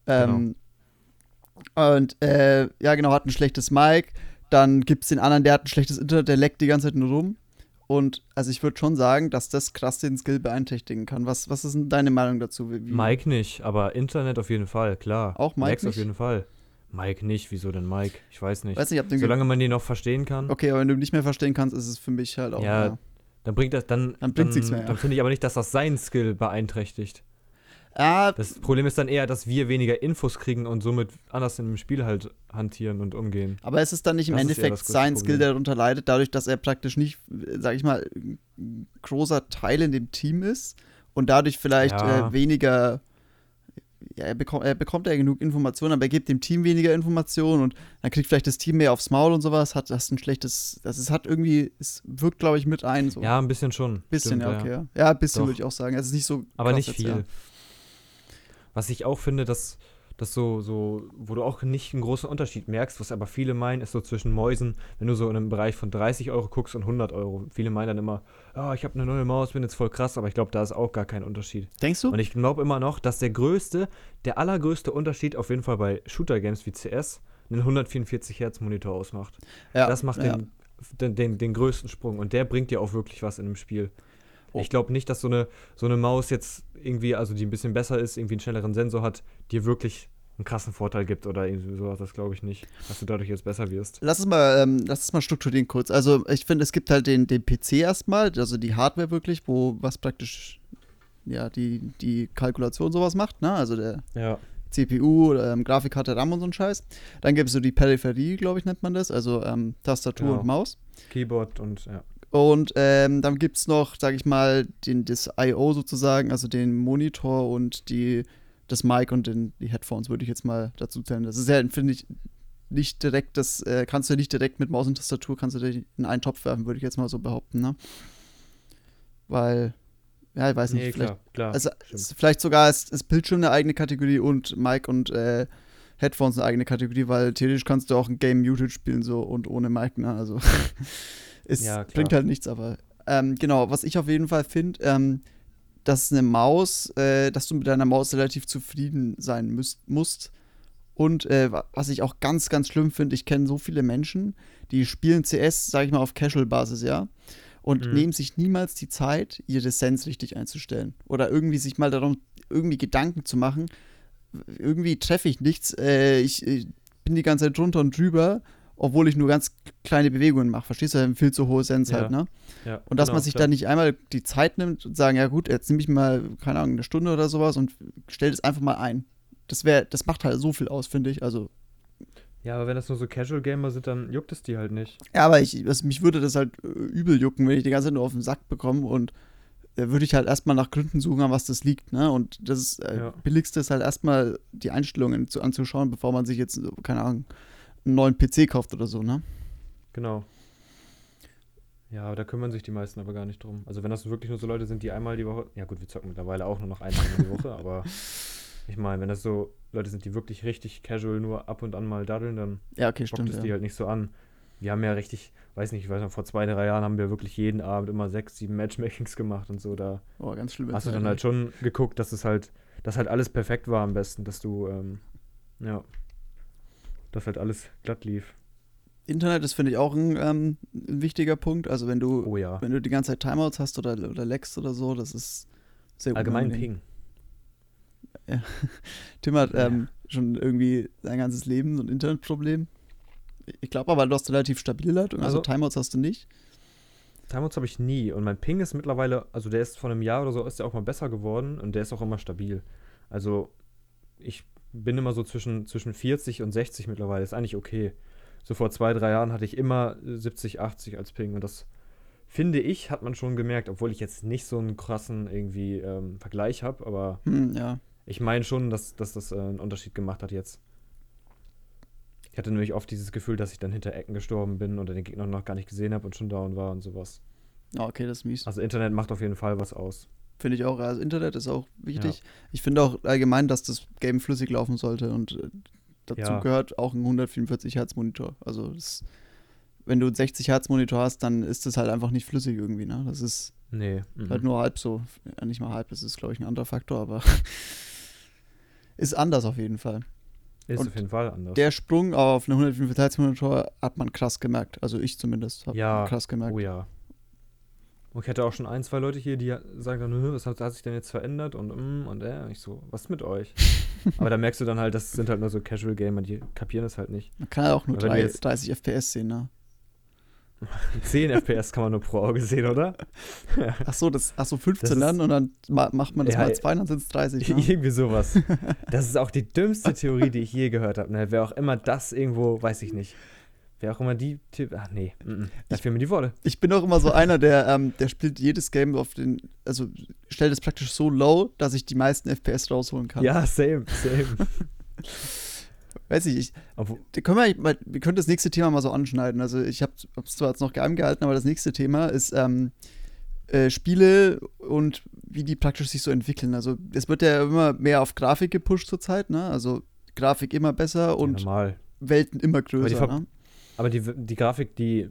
S2: Ähm, und äh, ja, genau, hat ein schlechtes Mic. Dann gibt es den anderen, der hat ein schlechtes Internet, der leckt die ganze Zeit nur rum. Und also ich würde schon sagen, dass das krass den Skill beeinträchtigen kann. Was, was ist denn deine Meinung dazu? Wie,
S1: Mike nicht, aber Internet auf jeden Fall, klar.
S2: Auch Mike
S1: Max
S2: nicht?
S1: auf jeden Fall. Mike nicht, wieso denn Mike? Ich weiß nicht.
S2: Weiß nicht,
S1: Solange man den noch verstehen kann,
S2: Okay, aber wenn du ihn nicht mehr verstehen kannst, ist es für mich halt auch.
S1: Ja, dann bringt das, dann,
S2: Dann bringt's nichts mehr, ja.
S1: Dann finde ich aber nicht, dass das seinen Skill beeinträchtigt.
S2: Ah,
S1: Das Problem ist dann eher, dass wir weniger Infos kriegen und somit anders in dem Spiel halt hantieren und umgehen.
S2: aber ist es dann nicht im
S1: Das
S2: Endeffekt sein Skill, der darunter leidet, dadurch, dass er praktisch nicht, sag ich mal, ein großer Teil in dem Team ist und dadurch vielleicht
S1: Ja.
S2: äh, weniger. Ja, er bekommt, er bekommt ja genug Informationen, aber er gibt dem Team weniger Informationen und dann kriegt vielleicht das Team mehr aufs Maul und sowas, hat das ein schlechtes, das ist, hat irgendwie, es wirkt, glaube ich, mit ein. So.
S1: Ja, ein bisschen schon.
S2: bisschen,
S1: Stimmt,
S2: ja, okay, ja. Ja, ein bisschen würde ich auch sagen. Es ist nicht so.
S1: Aber
S2: krass
S1: nicht
S2: jetzt,
S1: viel.
S2: ja.
S1: Was ich auch finde, dass, dass so, so, wo du auch nicht einen großen Unterschied merkst, was aber viele meinen, ist so zwischen Mäusen, wenn du so in einem Bereich von 30 Euro guckst und 100 Euro. Viele meinen dann immer, ah, ich habe eine neue Maus, bin jetzt voll krass, aber ich glaube, da ist auch gar kein Unterschied.
S2: Denkst du?
S1: Und ich glaube immer noch, dass der größte, der allergrößte Unterschied auf jeden Fall bei Shooter-Games wie CS einen 144 Hertz Monitor ausmacht.
S2: ja,
S1: das macht
S2: ja.
S1: den, den, den, den größten Sprung und der bringt dir auch wirklich was in dem Spiel.
S2: Oh.
S1: Ich glaube nicht, dass so eine, so eine Maus jetzt irgendwie, also die ein bisschen besser ist, irgendwie einen schnelleren Sensor hat, dir wirklich einen krassen Vorteil gibt oder irgendwie sowas. Das glaube ich nicht, dass du dadurch jetzt besser wirst.
S2: Lass es mal, ähm, lass es mal strukturieren kurz. Also ich finde, es gibt halt den, den PC erstmal, also die Hardware wirklich, wo was praktisch ja die, die Kalkulation sowas macht, ne? Also der
S1: Ja.
S2: CPU, ähm, Grafikkarte, RAM und so ein Scheiß. Dann gibt es so die Peripherie, glaube ich, nennt man das, also ähm, Tastatur
S1: Genau.
S2: und Maus.
S1: Keyboard und ja.
S2: Und ähm, dann gibt es noch, sage ich mal, den, das I.O. sozusagen, also den Monitor und die, das Mic und den, die Headphones würde ich jetzt mal dazu zählen. Das ist ja, finde ich, nicht direkt, das äh, kannst du nicht direkt mit Maus und Tastatur, kannst du dich in einen Topf werfen, würde ich jetzt mal so behaupten, ne? Weil, ja, ich weiß nicht,
S1: Nee,
S2: vielleicht,
S1: klar, klar.
S2: also vielleicht sogar ist, ist Bildschirm eine eigene Kategorie und Mic und äh, Headphones eine eigene Kategorie, weil theoretisch kannst du auch ein Game muted spielen so und ohne Mic, ne? Also es
S1: Ja,
S2: bringt halt nichts, aber ähm, genau, was ich auf jeden Fall finde, ähm, dass eine Maus, äh, dass du mit deiner Maus relativ zufrieden sein müsst, musst. Und äh, wa- was ich auch ganz, ganz schlimm finde, ich kenne so viele Menschen, die spielen CS, sag ich mal, auf Casual-Basis, ja. Und
S1: Mhm.
S2: nehmen sich niemals die Zeit, ihre Sense richtig einzustellen. Oder irgendwie sich mal darum, irgendwie Gedanken zu machen. Irgendwie treffe ich nichts. Äh, ich, ich bin die ganze Zeit drunter und drüber, obwohl ich nur ganz kleine Bewegungen mache. Verstehst du? Viel zu hohe Sense
S1: Ja,
S2: halt, ne?
S1: ja,
S2: Und dass
S1: genau,
S2: man sich dann nicht einmal die Zeit nimmt und sagen, ja gut, jetzt nehme ich mal, keine Ahnung, eine Stunde oder sowas und stell das einfach mal ein. Das wäre, das macht halt so viel aus, finde ich. Also,
S1: Ja, aber wenn das nur so Casual-Gamer sind, dann juckt es die halt nicht.
S2: ja, aber ich, also mich würde das halt äh, übel jucken, wenn ich die ganze Zeit nur auf den Sack bekomme und da würde ich halt erstmal nach Gründen suchen, an was das liegt, ne? Und das ist, äh,
S1: Ja.
S2: billigste ist halt erstmal die Einstellungen zu, anzuschauen, bevor man sich jetzt, keine Ahnung, einen neuen PC kauft oder so, ne?
S1: Genau. Ja, aber da kümmern sich die meisten aber gar nicht drum. Also wenn das wirklich nur so Leute sind, die einmal die Woche, ja gut, wir zocken mittlerweile auch nur noch einmal die Woche, aber ich meine, wenn das so Leute sind, die wirklich richtig casual nur ab und an mal daddeln, dann
S2: Ja, okay, stimmt.
S1: es
S2: Ja.
S1: die halt nicht so an. Wir haben ja richtig, weiß nicht, ich weiß noch, vor zwei, drei Jahren haben wir wirklich jeden Abend immer sechs, sieben Matchmakings gemacht und so. Da
S2: Oh, ganz schlimm.
S1: hast du dann halt schon geguckt, dass es halt, dass halt alles perfekt war am besten, dass du, ähm, ja, dass halt alles glatt lief.
S2: Internet ist, finde ich, auch ein, ähm, ein wichtiger Punkt. Also wenn du,
S1: Oh ja.
S2: wenn du die ganze Zeit Timeouts hast oder, oder Lags oder so, das ist sehr
S1: Allgemein
S2: unangenehm.
S1: Ping.
S2: Tim hat
S1: Ja.
S2: ähm, schon irgendwie sein ganzes Leben so ein Internetproblem. Ich glaube aber, du hast relativ stabile Leitung, also,
S1: Also-
S2: Timeouts hast du nicht.
S1: Timeouts habe ich nie und mein Ping ist mittlerweile, also der ist vor einem Jahr oder so, ist der auch mal besser geworden und der ist auch immer stabil. Also ich bin immer so zwischen, zwischen 40 und 60 mittlerweile, ist eigentlich okay. So vor zwei, drei Jahren hatte ich immer 70, 80 als Ping und das finde ich, hat man schon gemerkt, obwohl ich jetzt nicht so einen krassen irgendwie ähm, Vergleich habe, aber
S2: Hm, ja.
S1: ich meine schon, dass, dass das äh, einen Unterschied gemacht hat jetzt. Ich hatte nämlich oft dieses Gefühl, dass ich dann hinter Ecken gestorben bin oder den Gegner noch gar nicht gesehen habe und schon down war und sowas.
S2: Okay, das ist mies.
S1: Also Internet macht auf jeden Fall was aus.
S2: Finde ich auch. Also Internet ist auch wichtig. Ich finde auch allgemein, dass das Game flüssig laufen sollte und äh, dazu
S1: Ja.
S2: gehört auch ein 144 Hertz Monitor. Also das, wenn du einen 60 Hertz Monitor hast, dann ist das halt einfach nicht flüssig irgendwie, ne? Das ist
S1: Nee. mhm.
S2: halt nur halb so. Ja, nicht mal halb, das ist glaube ich ein anderer Faktor, aber ist anders auf jeden Fall.
S1: Ist
S2: und
S1: auf jeden Fall anders.
S2: Der Sprung auf einen 144 Hertz Monitor hat man krass gemerkt. Also ich zumindest habe
S1: Ja.
S2: krass gemerkt.
S1: oh ja. Und ich hatte auch schon ein, zwei Leute hier, die sagen dann, "Hä, was hat, hat sich denn jetzt verändert? Und, mm, und äh, ich so, was ist mit euch? Aber da merkst du dann halt, das sind halt nur so Casual Gamer, die kapieren das halt nicht.
S2: Man kann ja auch nur
S1: Aber wenn du
S2: drei,
S1: jetzt-
S2: 30 FPS sehen, ne?
S1: 10 FPS kann man nur pro Auge sehen, oder?
S2: Ach so, das, ach so 15
S1: Das ist-
S2: dann und dann ma macht man das
S1: Ja,
S2: mal zwei, dann sind es 30. Ne?
S1: Irgendwie sowas. Das ist auch die dümmste Theorie, die ich je gehört habe. Ne? Wer auch immer das irgendwo, weiß ich nicht. Wer auch immer die. The Ach nee, mm. da fehlen mir die Worte.
S2: Ich bin auch immer so einer, der, ähm, der spielt jedes Game auf den, also stellt es praktisch so low, dass ich die meisten FPS rausholen kann.
S1: Ja, same, same.
S2: Weiß ich, ich
S1: Obwohl,
S2: können wir, mal, wir können das nächste Thema mal so anschneiden. Also ich habe es zwar jetzt noch geheim gehalten, aber das nächste Thema ist ähm, äh, Spiele und wie die praktisch sich so entwickeln. Also es wird ja immer mehr auf Grafik gepusht zurzeit, ne? Also Grafik immer besser
S1: ja,
S2: und
S1: normal.
S2: Welten immer
S1: die
S2: größer,
S1: Ver-
S2: ne?
S1: Aber die, die Grafik, die,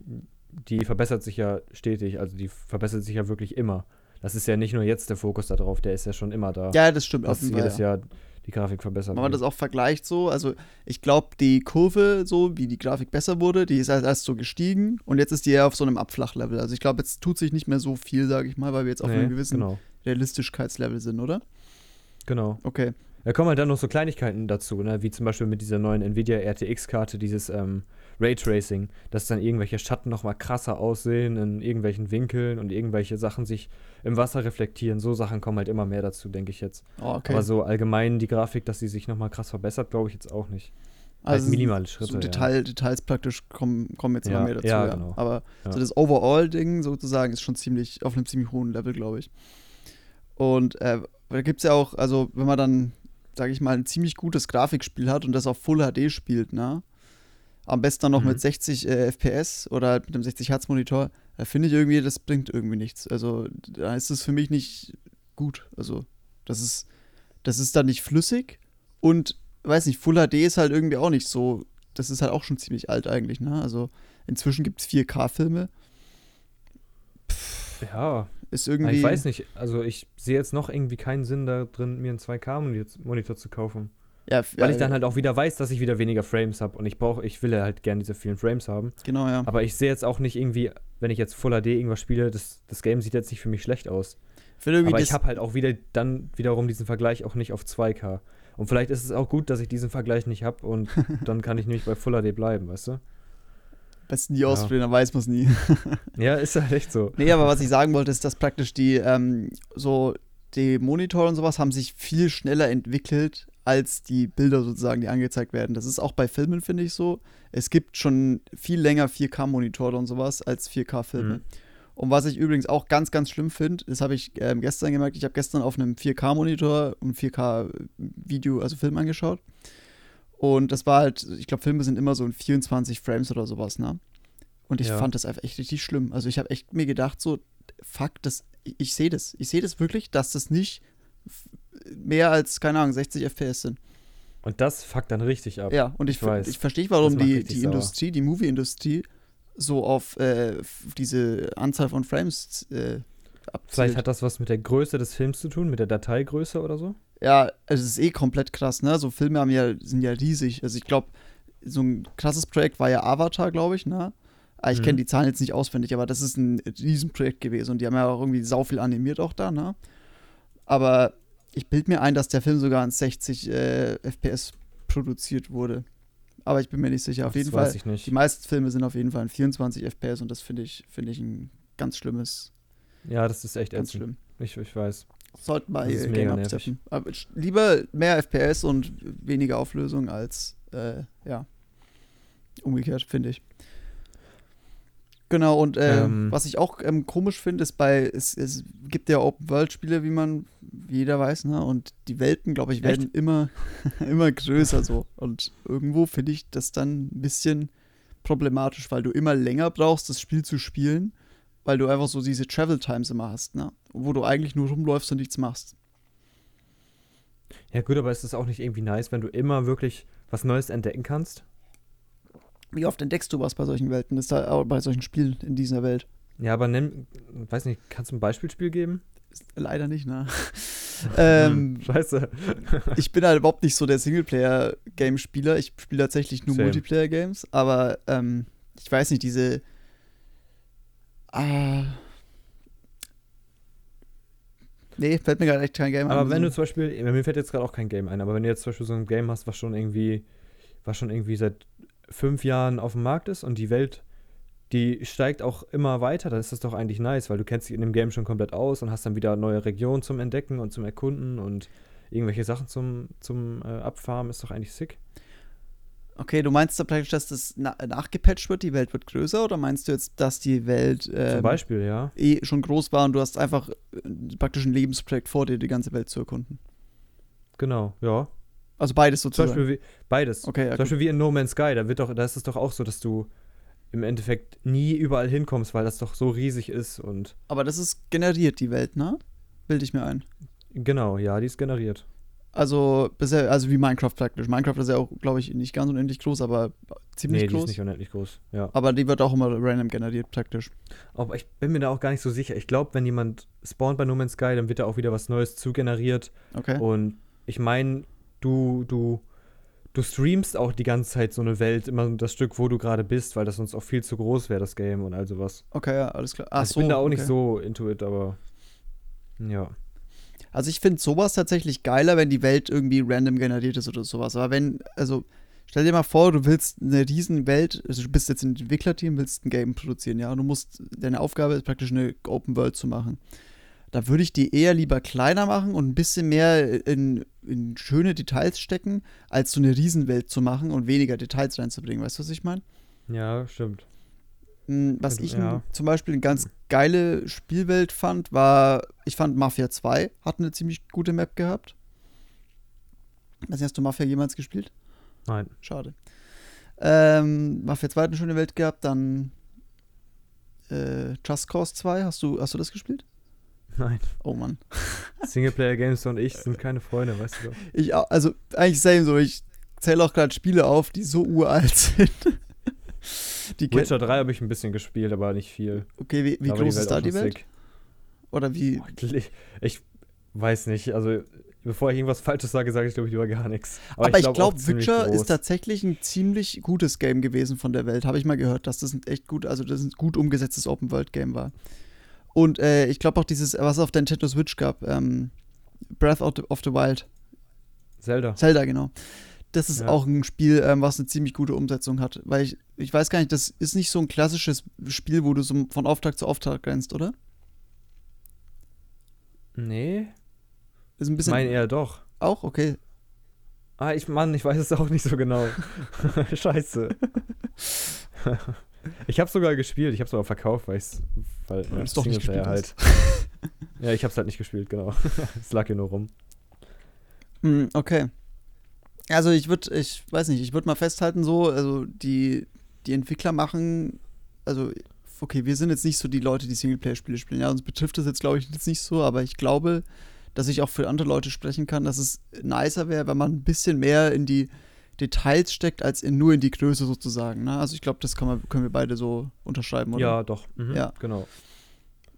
S1: die verbessert sich ja stetig. Also die verbessert sich ja wirklich immer. Das ist ja nicht nur jetzt der Fokus darauf, der ist ja schon immer da.
S2: Ja, das stimmt.
S1: dass
S2: Fall,
S1: jedes
S2: ja.
S1: Jahr die Grafik verbessert
S2: Wenn man das auch vergleicht so, also ich glaube, die Kurve, so wie die Grafik besser wurde, die ist halt erst so gestiegen und jetzt ist die eher auf so einem Abflachlevel. Also ich glaube, jetzt tut sich nicht mehr so viel, sage ich mal, weil wir jetzt auf
S1: Nee,
S2: einem gewissen
S1: Genau,
S2: Realistischkeitslevel sind, oder?
S1: genau.
S2: Okay.
S1: Da kommen halt dann noch so Kleinigkeiten dazu, ne? wie zum Beispiel mit dieser neuen Nvidia RTX-Karte, dieses ähm, Raytracing, dass dann irgendwelche Schatten nochmal krasser aussehen in irgendwelchen Winkeln und irgendwelche Sachen sich im Wasser reflektieren. So Sachen kommen halt immer mehr dazu, denke ich jetzt.
S2: Oh, okay.
S1: Aber so allgemein die Grafik, dass sie sich nochmal krass verbessert, glaube ich jetzt auch nicht. Halt
S2: also
S1: minimale Schritte.
S2: so
S1: ja.
S2: Detail, Details praktisch kommen, kommen jetzt
S1: Ja,
S2: immer mehr dazu.
S1: ja,
S2: Ja,
S1: genau.
S2: Aber
S1: Ja.
S2: so das Overall-Ding sozusagen ist schon ziemlich auf einem ziemlich hohen Level, glaube ich. Und äh, da gibt es ja auch, also wenn man dann, sage ich mal, ein ziemlich gutes Grafikspiel hat und das auf Full HD spielt, ne? Am besten dann noch
S1: Mhm.
S2: mit 60 äh, FPS oder halt mit einem 60 Hertz Monitor, da finde ich irgendwie, das bringt irgendwie nichts. Also da ist es für mich nicht gut. Also das ist, das ist dann nicht flüssig und weiß nicht, Full HD ist halt irgendwie auch nicht so, das ist halt auch schon ziemlich alt eigentlich, ne? Also inzwischen gibt es 4K-Filme.
S1: Ja,
S2: Ist
S1: aber
S2: irgendwie.
S1: ich weiß nicht. Also ich sehe jetzt noch irgendwie keinen Sinn da drin, mir einen 2K-Monitor zu kaufen.
S2: Ja,
S1: Weil
S2: ja,
S1: ich dann halt auch wieder weiß, dass ich wieder weniger Frames habe und ich brauche, ich will ja halt gerne diese vielen Frames haben.
S2: Genau, ja.
S1: Aber ich sehe jetzt auch nicht irgendwie, wenn ich jetzt Full HD irgendwas spiele, das, das Game sieht jetzt nicht für mich schlecht aus. Aber ich habe halt auch wieder dann wiederum diesen Vergleich auch nicht auf 2K. Und vielleicht ist es auch gut, dass ich diesen Vergleich nicht habe und dann kann ich nämlich bei Full HD bleiben, weißt du?
S2: besten nie ausprobieren, dann weiß man es nie.
S1: Ja, ist halt echt so.
S2: nee, aber was ich sagen wollte, ist, dass praktisch die, ähm, so, die Monitore und sowas haben sich viel schneller entwickelt als die Bilder sozusagen, die angezeigt werden. Das ist auch bei Filmen, finde ich so. Es gibt schon viel länger 4K-Monitore und sowas als 4K-Filme.
S1: Mhm.
S2: Und was ich übrigens auch ganz, ganz schlimm finde, das habe ich ähm, gestern gemerkt, ich habe gestern auf einem 4K-Monitor ein 4K-Video, also Film angeschaut. Und das war halt, ich glaube, Filme sind immer so in 24 Frames oder sowas, ne? Und ich
S1: Ja.
S2: fand das einfach echt richtig schlimm. Also ich habe echt mir gedacht, so, fuck, das, ich, ich sehe das. Ich sehe das wirklich, dass das nicht mehr als, keine Ahnung, 60 FPS sind.
S1: Und das fuckt dann richtig ab.
S2: Ja, und ich,
S1: Ich weiß.
S2: ich verstehe, warum die, die
S1: sauer.
S2: Industrie, die Movie-Industrie so auf äh, diese Anzahl von Frames äh, abzielt.
S1: Vielleicht hat das was mit der Größe des Films zu tun, mit der Dateigröße oder so?
S2: Ja, also es ist eh komplett krass, ne? So Filme haben ja, sind ja riesig. Also ich glaube, so ein krasses Projekt war ja Avatar, glaube ich, ne? Ah, Ich
S1: Mhm.
S2: kenne die Zahlen jetzt nicht auswendig, aber das ist ein Riesenprojekt gewesen und die haben ja auch irgendwie sau viel animiert auch da, ne? Aber ich bild mir ein, dass der Film sogar in 60 äh, FPS produziert wurde. Aber ich bin mir nicht sicher. Auf
S1: das
S2: jeden
S1: weiß
S2: Fall.
S1: ich nicht.
S2: Die meisten Filme sind auf jeden Fall in 24 FPS und das finde ich, finde ich ein ganz schlimmes,
S1: Ja, das ist echt
S2: ganz
S1: ätzend.
S2: schlimm.
S1: Ich, ich weiß.
S2: Sollten
S1: ist
S2: hier Game absteppen. Aber lieber mehr FPS und weniger Auflösung als, äh, ja, umgekehrt, finde ich. Genau, und äh,
S1: Ähm.
S2: was ich auch ähm, komisch finde, ist bei, es, es gibt ja Open-World-Spiele, wie man, wie jeder weiß, ne? Und die Welten, glaube ich, werden immer, immer größer so. Und irgendwo finde ich das dann ein bisschen problematisch, weil du immer länger brauchst, das Spiel zu spielen, weil du einfach so diese Travel Times immer hast, ne? Wo du eigentlich nur rumläufst und nichts machst.
S1: Ja, gut, aber ist es auch nicht irgendwie nice, wenn du immer wirklich was Neues entdecken kannst?
S2: Wie oft entdeckst du was bei solchen Welten, ist da, äh, bei solchen Spielen in dieser Welt?
S1: Ja, aber nenn, weiß nicht, kannst du ein Beispielspiel geben?
S2: Leider nicht, ne? ähm,
S1: Hm, Scheiße.
S2: ich bin halt überhaupt nicht so der Singleplayer-Game-Spieler. Ich spiele tatsächlich nur. Multiplayer-Games, aber ähm, ich weiß nicht, diese. Ah, Nee, fällt mir gerade echt kein Game
S1: Aber
S2: ein.
S1: wenn du zum Beispiel, mir fällt jetzt gerade auch kein Game ein, aber wenn du jetzt zum Beispiel so ein Game hast, was schon irgendwie, was schon irgendwie seit fünf Jahren auf dem Markt ist und die Welt, die steigt auch immer weiter, dann ist das doch eigentlich nice, weil du kennst dich in dem Game schon komplett aus und hast dann wieder neue Regionen zum Entdecken und zum Erkunden und irgendwelche Sachen zum, zum äh, Abfarmen, ist doch eigentlich sick.
S2: Okay, du meinst da praktisch, dass das na nachgepatcht wird, die Welt wird größer, oder meinst du jetzt, dass die Welt ähm,
S1: zum Beispiel, ja.
S2: eh schon groß war und du hast einfach äh, praktisch ein Lebensprojekt vor dir, die ganze Welt zu erkunden?
S1: Genau, ja.
S2: Also beides
S1: Zum
S2: sozusagen.
S1: Beispiel wie, beides.
S2: okay, ja,
S1: Zum
S2: gut.
S1: Beispiel wie in No Man's Sky, da wird doch, da ist es doch auch so, dass du im Endeffekt nie überall hinkommst, weil das doch so riesig ist und
S2: Aber das ist generiert, die Welt, ne? Bilde ich mir ein.
S1: genau, ja, die ist generiert.
S2: Also, bisher, also wie Minecraft praktisch. Minecraft ist ja auch, glaube ich, nicht ganz unendlich groß, aber ziemlich
S1: nee, die
S2: groß.
S1: ist nicht unendlich groß. Ja.
S2: aber die wird auch immer random generiert praktisch.
S1: Aber ich bin mir da auch gar nicht so sicher. Ich glaube, wenn jemand spawnt bei No Man's Sky, dann wird da auch wieder was Neues zugeneriert.
S2: Okay.
S1: Und ich meine, du, du, du streamst auch die ganze Zeit so eine Welt, immer das Stück, wo du gerade bist, weil das sonst auch viel zu groß wäre, das Game und all sowas.
S2: Okay, ja, alles klar. Ach
S1: Also
S2: so,
S1: ich bin da auch nicht
S2: okay.
S1: so into it, aber ja.
S2: Also ich finde sowas tatsächlich geiler, wenn die Welt irgendwie random generiert ist oder sowas. Aber wenn, also stell dir mal vor, du willst eine riesen Welt, also du bist jetzt ein Entwicklerteam, willst ein Game produzieren, ja, und du musst, deine Aufgabe ist praktisch eine Open World zu machen. Da würde ich die eher lieber kleiner machen und ein bisschen mehr in, in schöne Details stecken, als so eine Riesenwelt zu machen und weniger Details reinzubringen. Weißt du, was ich meine?
S1: Ja, stimmt.
S2: Mm, Was
S1: Also,
S2: ich
S1: ja.
S2: zum Beispiel eine ganz geile Spielwelt fand, war, ich fand Mafia 2 hat eine ziemlich gute Map gehabt. Weiß nicht, hast du Mafia jemals gespielt?
S1: Nein.
S2: Schade. Ähm, Mafia 2 hat eine schöne Welt gehabt, dann äh, Just Cause 2, hast du, hast du das gespielt?
S1: Nein.
S2: Oh Mann.
S1: Singleplayer-Games und ich sind keine Freunde, weißt du doch.
S2: Ich, au- also eigentlich same so, ich zähle auch gerade Spiele auf, die so uralt sind. die
S1: Witcher 3 habe ich ein bisschen gespielt, aber nicht viel.
S2: Okay, wie, wie
S1: Aber
S2: groß ist da
S1: auch
S2: die Welt? Oder wie,
S1: Ich, ich weiß nicht, also bevor ich irgendwas Falsches sage, sage ich glaube ich lieber gar nichts.
S2: Aber, ich
S1: glaub
S2: glaube,
S1: auch ziemlich
S2: Witcher ist tatsächlich ein ziemlich gutes Game gewesen von der Welt. Habe ich mal gehört, dass das ein echt gut, also das ein gut umgesetztes Open-World-Game war. Und äh, ich glaube auch dieses, was es auf der Nintendo Switch gab, ähm, Breath of the, of the Wild,
S1: Zelda.
S2: Zelda, genau. Das ist
S1: Ja.
S2: auch ein Spiel, ähm, was eine ziemlich gute Umsetzung hat. Weil ich, ich weiß gar nicht, das ist nicht so ein klassisches Spiel, wo du so von Auftrag zu Auftrag rennst, oder?
S1: Nee,
S2: Ist ein
S1: ich
S2: bisschen.
S1: meine eher doch.
S2: auch? Okay.
S1: Ah, ich Mann, ich weiß es auch nicht so genau. Scheiße. ich habe sogar gespielt, ich habe sogar verkauft, weil ich weil
S2: Weil du's doch nicht
S1: Singleplayer
S2: gespielt
S1: halt. ja, ich habe es halt nicht gespielt, genau. Es lag hier nur rum.
S2: Hm, okay. Also ich würde, ich weiß nicht, ich würde mal festhalten so, also die, die Entwickler machen, also okay, wir sind jetzt nicht so die Leute, die Singleplayer-Spiele spielen. Ja, uns betrifft das jetzt, glaube ich, jetzt nicht so, aber ich glaube, dass ich auch für andere Leute sprechen kann, dass es nicer wäre, wenn man ein bisschen mehr in die Details steckt, als in, nur in die Größe sozusagen. Ne? Also ich glaube, das kann man, können wir beide so unterschreiben, oder?
S1: Ja, doch. Mhm,
S2: Ja.
S1: Genau.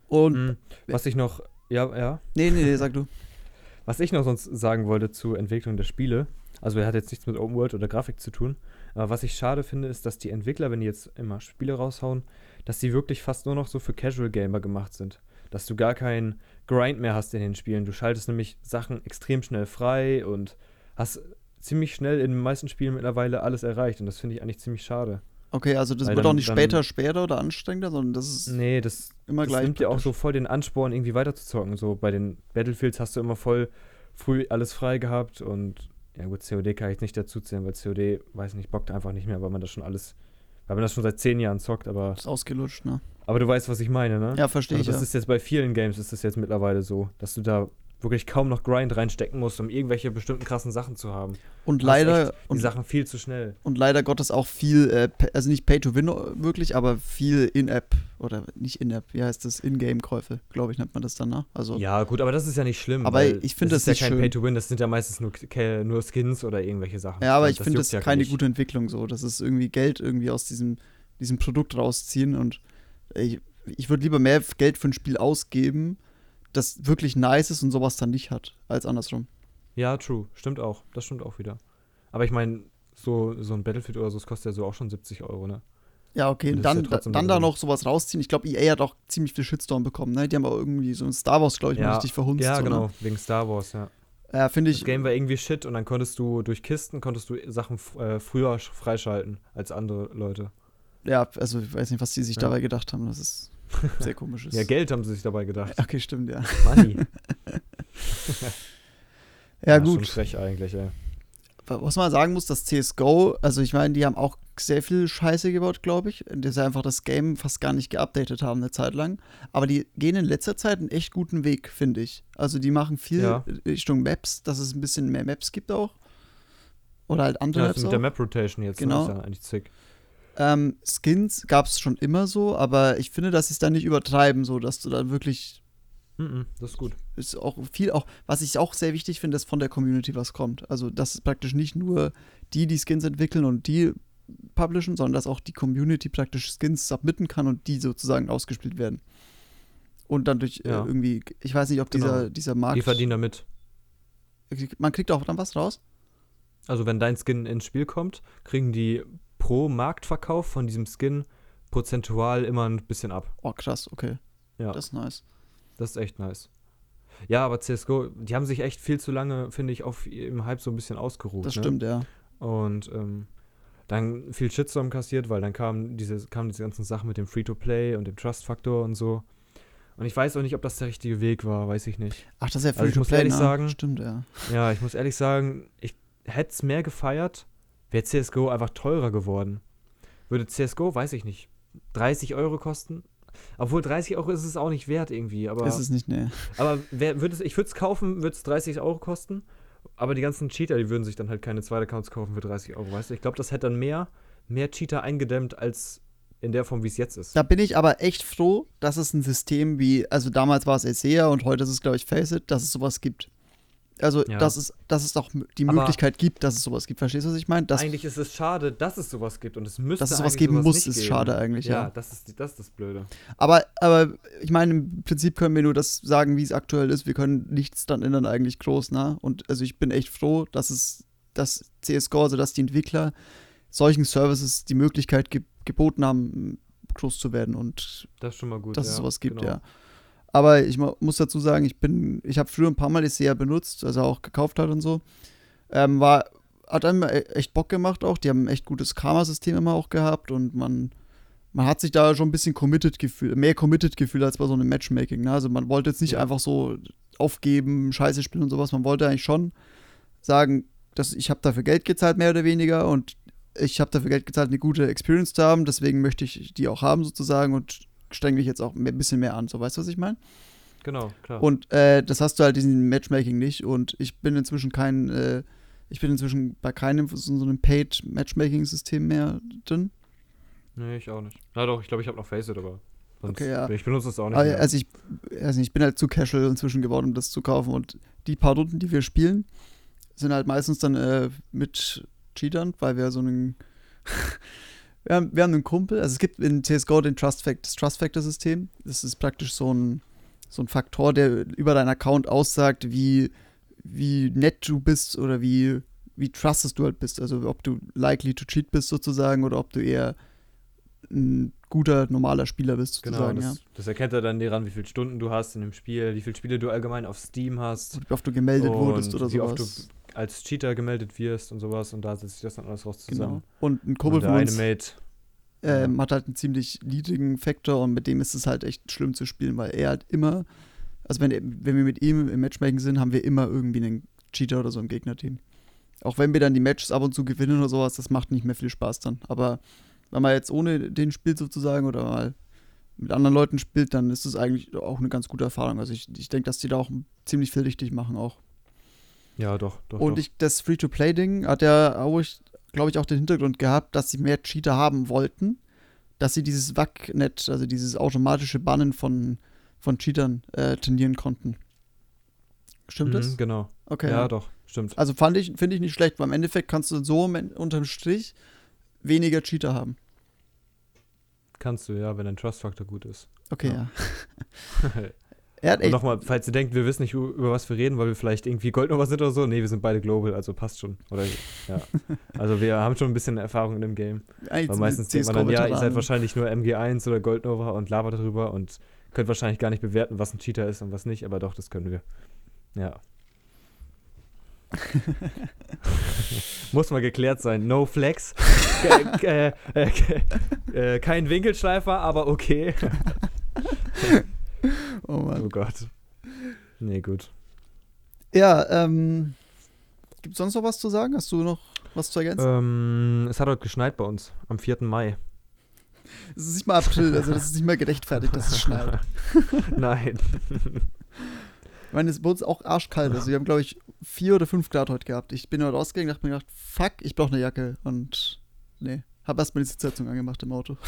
S2: Und,
S1: Mhm. Was ich noch, ja, ja.
S2: nee, nee, nee, sag du.
S1: Was ich noch sonst sagen wollte zur Entwicklung der Spiele, also er hat jetzt nichts mit Open World oder Grafik zu tun, aber was ich schade finde, ist, dass die Entwickler, wenn die jetzt immer Spiele raushauen, dass die wirklich fast nur noch so für Casual Gamer gemacht sind. Dass du gar keinen Grind mehr hast in den Spielen. Du schaltest nämlich Sachen extrem schnell frei und hast ziemlich schnell in den meisten Spielen mittlerweile alles erreicht und das finde ich eigentlich ziemlich schade.
S2: Okay, also das
S1: Weil
S2: wird
S1: dann-
S2: auch nicht später schwerer oder anstrengender, sondern das ist
S1: Nee, das,
S2: immer
S1: das
S2: gleich.
S1: nimmt dir auch so voll den Ansporn, irgendwie weiterzuzocken. So bei den Battlefields hast du immer voll früh alles frei gehabt und ja gut, COD kann ich nicht dazu zählen, weil COD, weiß nicht, bockt einfach nicht mehr, weil man das schon alles, weil man das schon seit zehn Jahren zockt, aber,
S2: ist ausgelutscht, ne?
S1: aber du weißt, was ich meine, ne?
S2: Ja, verstehe
S1: also
S2: ich.
S1: das
S2: Ja.
S1: ist jetzt bei vielen Games ist das jetzt mittlerweile so, dass du da wirklich kaum noch Grind reinstecken musst, um irgendwelche bestimmten krassen Sachen zu haben.
S2: Und leider,
S1: die
S2: und,
S1: Sachen viel zu schnell.
S2: und leider Gottes auch viel, äh, also nicht Pay to Win wirklich, aber viel In-App oder nicht In-App, wie heißt das? In-Game-Käufe, glaube ich, nennt man das dann, ne? Also,
S1: Ja, gut, aber das ist ja nicht schlimm.
S2: Aber ich finde
S1: das
S2: das
S1: ist ja
S2: nicht
S1: kein
S2: schön.
S1: Pay-to-Win, das sind ja meistens nur, nur Skins oder irgendwelche Sachen.
S2: ja, aber
S1: Und
S2: ich finde
S1: juckt
S2: das
S1: ja
S2: keine
S1: nicht.
S2: gute Entwicklung so. Das ist irgendwie Geld irgendwie aus diesem, diesem Produkt rausziehen und ich, ich würde lieber mehr Geld für ein Spiel ausgeben, das wirklich nice ist und sowas dann nicht hat, als andersrum.
S1: Ja, true. Stimmt auch. Das stimmt auch wieder. Aber ich meine, so, so ein Battlefield oder so, das kostet ja so auch schon 70 Euro, ne?
S2: Ja, okay, und
S1: Das
S2: dann,
S1: ja
S2: dann da noch sowas rausziehen. Ich glaube, EA hat auch ziemlich viel Shitstorm bekommen, ne? Die haben auch irgendwie so ein Star Wars, glaube ich, mal
S1: Ja,
S2: richtig verhunzt.
S1: Ja,
S2: so,
S1: genau,
S2: Ne?
S1: wegen Star Wars, ja.
S2: Ja, finde
S1: Das
S2: ich.
S1: Game war irgendwie shit und dann konntest du durch Kisten konntest du Sachen äh, früher sch- freischalten als andere Leute.
S2: Ja, also ich weiß nicht, was die sich
S1: Ja.
S2: dabei gedacht haben. Das ist sehr komisch. ist.
S1: Ja, Geld haben sie sich dabei gedacht.
S2: Okay, stimmt, ja.
S1: Money.
S2: Ja,
S1: Schon
S2: gut.
S1: frech eigentlich, ey.
S2: Was man sagen muss, das CSGO, also ich meine, die haben auch sehr viel Scheiße gebaut, glaube ich, indem sie einfach das Game fast gar nicht geupdatet haben eine Zeit lang. Aber die gehen in letzter Zeit einen echt guten Weg, finde ich. Also die machen viel
S1: Ja.
S2: Richtung Maps, dass es ein bisschen mehr Maps gibt auch. Oder halt andere
S1: Ja,
S2: Maps
S1: das mit
S2: auch.
S1: der Map Rotation jetzt,
S2: Genau.
S1: ne? ist ja eigentlich zick.
S2: Ähm, Skins gab es schon immer so, aber ich finde, dass sie es dann nicht übertreiben, so dass du dann wirklich
S1: Mhm, das ist gut.
S2: ist auch viel auch, was ich auch sehr wichtig finde, ist von der Community was kommt. Also, dass praktisch nicht nur die, die Skins entwickeln und die publishen, sondern dass auch die Community praktisch Skins submitten kann und die sozusagen ausgespielt werden. Und dann durch
S1: Ja.
S2: äh, irgendwie, ich weiß nicht, ob
S1: Genau.
S2: dieser, dieser Markt.
S1: Die verdienen damit.
S2: Man kriegt auch dann was raus?
S1: Also wenn dein Skin ins Spiel kommt, kriegen die pro Marktverkauf von diesem Skin prozentual immer ein bisschen ab.
S2: Oh, krass, okay.
S1: Ja,
S2: Das ist nice.
S1: das ist echt nice. Ja, aber CSGO, die haben sich echt viel zu lange, finde ich, auf im Hype so ein bisschen ausgeruht.
S2: Das
S1: ne?
S2: stimmt, ja.
S1: Und ähm, dann viel Shitstorm kassiert, weil dann kamen diese, kamen diese ganzen Sachen mit dem Free-to-Play und dem Trust-Faktor und so. Und ich weiß auch nicht, ob das der richtige Weg war, weiß ich nicht.
S2: Ach, das ist ja
S1: Also ich muss
S2: Free-to-Play,
S1: ehrlich
S2: ne?
S1: sagen-
S2: Stimmt, ja.
S1: Ja, ich muss ehrlich sagen, ich hätte es mehr gefeiert, wäre CSGO einfach teurer geworden. Würde CSGO, weiß ich nicht, 30 Euro kosten? Obwohl 30 Euro ist es auch nicht wert irgendwie, aber,
S2: Ist es nicht, ne.
S1: aber wer, würd es, ich würde es kaufen, würde es 30 Euro kosten, aber die ganzen Cheater, die würden sich dann halt keine zweite Accounts kaufen für 30 Euro, weißt du? Ich glaube, das hätte dann mehr, mehr Cheater eingedämmt als in der Form, wie es jetzt ist.
S2: Da bin ich aber echt froh, dass es ein System wie, also damals war es Esea und heute ist es, glaube ich, Faceit, dass es sowas gibt. Also,
S1: Ja.
S2: dass, es, dass es auch die
S1: Aber-
S2: Möglichkeit gibt, dass es sowas gibt. Verstehst du, was ich meine?
S1: Eigentlich ist es schade, dass es sowas gibt und es müsste
S2: Dass es sowas geben
S1: sowas
S2: muss, ist
S1: geben.
S2: schade eigentlich, ja.
S1: das ist, das ist das Blöde.
S2: aber, aber ich meine, im Prinzip können wir nur das sagen, wie es aktuell ist. Wir können nichts dann ändern, eigentlich groß, ne? Und also ich bin echt froh, dass es, dass CSGO, also dass die Entwickler solchen Services die Möglichkeit ge geboten haben, groß zu werden und
S1: Das ist schon mal gut.
S2: dass
S1: ja,
S2: es sowas gibt,
S1: genau.
S2: ja. Aber ich mu- muss dazu sagen, ich bin, ich habe früher ein paar Mal die SEA benutzt, also auch gekauft hat und so. Ähm, war, hat einem e- echt Bock gemacht auch. Die haben ein echt gutes Karma-System immer auch gehabt und man, man hat sich da schon ein bisschen committed gefühlt, mehr committed gefühlt als bei so einem Matchmaking. Ne? Also man wollte jetzt nicht
S1: Ja.
S2: einfach so aufgeben, Scheiße spielen und sowas. Man wollte eigentlich schon sagen, dass ich habe dafür Geld gezahlt, mehr oder weniger, und ich habe dafür Geld gezahlt, eine gute Experience zu haben, deswegen möchte ich die auch haben sozusagen und streng mich jetzt auch ein bisschen mehr an. So, weißt du, was ich meine?
S1: Genau, klar.
S2: Und äh, das hast du halt diesen Matchmaking nicht. Und ich bin inzwischen kein, äh, ich bin inzwischen bei keinem so, so einem Paid-Matchmaking-System mehr drin.
S1: nee, ich auch nicht. Ja doch, ich glaube, ich habe noch Faceit, aber sonst,
S2: Okay, ja.
S1: ich benutze es auch nicht
S2: also ich, also ich bin halt zu casual inzwischen geworden, um das zu kaufen. Und die paar Runden, die wir spielen, sind halt meistens dann äh, mit Cheatern, weil wir so einen wir, haben, wir haben einen Kumpel, also es gibt in CSGO den Trust Fact, das Trust Factor System. Das ist praktisch so ein, so ein Faktor, der über deinen Account aussagt, wie, wie nett du bist oder wie, wie trusted du halt bist. Also ob du likely to cheat bist sozusagen oder ob du eher ein guter, normaler Spieler bist
S1: genau,
S2: sozusagen,
S1: das,
S2: ja.
S1: das erkennt er dann daran, wie viele Stunden du hast in dem Spiel, wie viele Spiele du allgemein auf Steam hast.
S2: Wie oft du gemeldet wurdest oder
S1: wie oft
S2: sowas.
S1: du als Cheater gemeldet wirst und sowas und da setzt sich das dann alles raus
S2: Genau.
S1: zusammen.
S2: Und ein Kumpel von uns
S1: Mate,
S2: ähm, hat halt einen ziemlich niedrigen Faktor und mit dem ist es halt echt schlimm zu spielen, weil er halt immer, also wenn, wenn wir mit ihm im Matchmaking sind, haben wir immer irgendwie einen Cheater oder so im Gegnerteam. Auch wenn wir dann die Matches ab und zu gewinnen oder sowas, das macht nicht mehr viel Spaß dann. Aber wenn man jetzt ohne den spielt sozusagen oder mal mit anderen Leuten spielt, dann ist das eigentlich auch eine ganz gute Erfahrung. Also ich, ich denke, dass die da auch ziemlich viel richtig machen auch.
S1: ja doch, doch.
S2: Und ich, das Free-to-Play-Ding hat ja auch, glaube ich, auch den Hintergrund gehabt, dass sie mehr Cheater haben wollten, dass sie dieses WAC-Net, also dieses automatische Bannen von, von Cheatern äh, trainieren konnten. Stimmt
S1: Mhm,
S2: das?
S1: Genau.
S2: Okay.
S1: ja, doch, stimmt.
S2: Also fand ich, finde ich nicht schlecht, weil im Endeffekt kannst du so unterm Strich weniger Cheater haben.
S1: Kannst du, ja, wenn dein Trust-Faktor gut ist.
S2: Okay, ja.
S1: Ja. Nochmal, falls ihr denkt, wir wissen nicht, über was wir reden, weil wir vielleicht irgendwie Goldnummer sind oder so. Nee, wir sind beide global, also passt schon. Oder ja. Also wir haben schon ein bisschen Erfahrung in dem Game. Weil meistens denkt man dann, ja, ihr seid wahrscheinlich nur MG1 oder Goldnova und labert darüber und könnt wahrscheinlich gar nicht bewerten, was ein Cheater ist und was nicht, aber doch, das können wir. Ja. Muss mal geklärt sein. No Flex. Äh, äh, äh, kein Winkelschleifer, aber okay.
S2: Oh Mann.
S1: Oh Gott. Nee, gut.
S2: Ja, ähm. Gibt sonst noch was zu sagen? Hast du noch was zu ergänzen?
S1: Ähm, es hat heute geschneit bei uns, am 4. Mai.
S2: Es ist nicht mal April, also das ist nicht mal gerechtfertigt, dass es schneit.
S1: Nein.
S2: Ich meine, es ist uns auch arschkalt. Also wir haben, glaube ich, vier oder fünf Grad heute gehabt. Ich bin heute rausgegangen, dachte mir gedacht, fuck, ich brauche eine Jacke. Und nee, habe erstmal die Sitzheizung angemacht im Auto.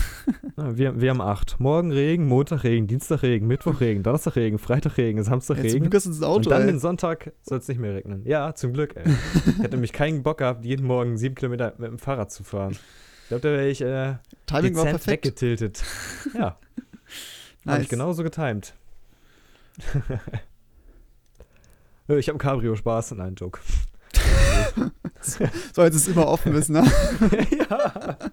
S1: Ja, Wir, wir haben acht. Morgen Regen, Montag Regen, Dienstag Regen, Mittwoch Regen, Donnerstag Regen, Freitag Regen, Samstag
S2: Ja, zum
S1: Regen.
S2: Glück du ins Auto,
S1: und dann
S2: ey.
S1: den Sonntag soll es nicht mehr regnen. Ja, zum Glück, ey. Ich hätte nämlich keinen Bock gehabt, jeden Morgen sieben Kilometer mit dem Fahrrad zu fahren. Ich glaube, da wäre ich äh,
S2: Timing war perfekt.
S1: weggetiltet. Ja, habe
S2: Nice.
S1: ich genauso getimed. ich habe ein Cabrio-Spaß. Nein, Joke.
S2: So, jetzt ist immer offen wissen, ne?
S1: ja.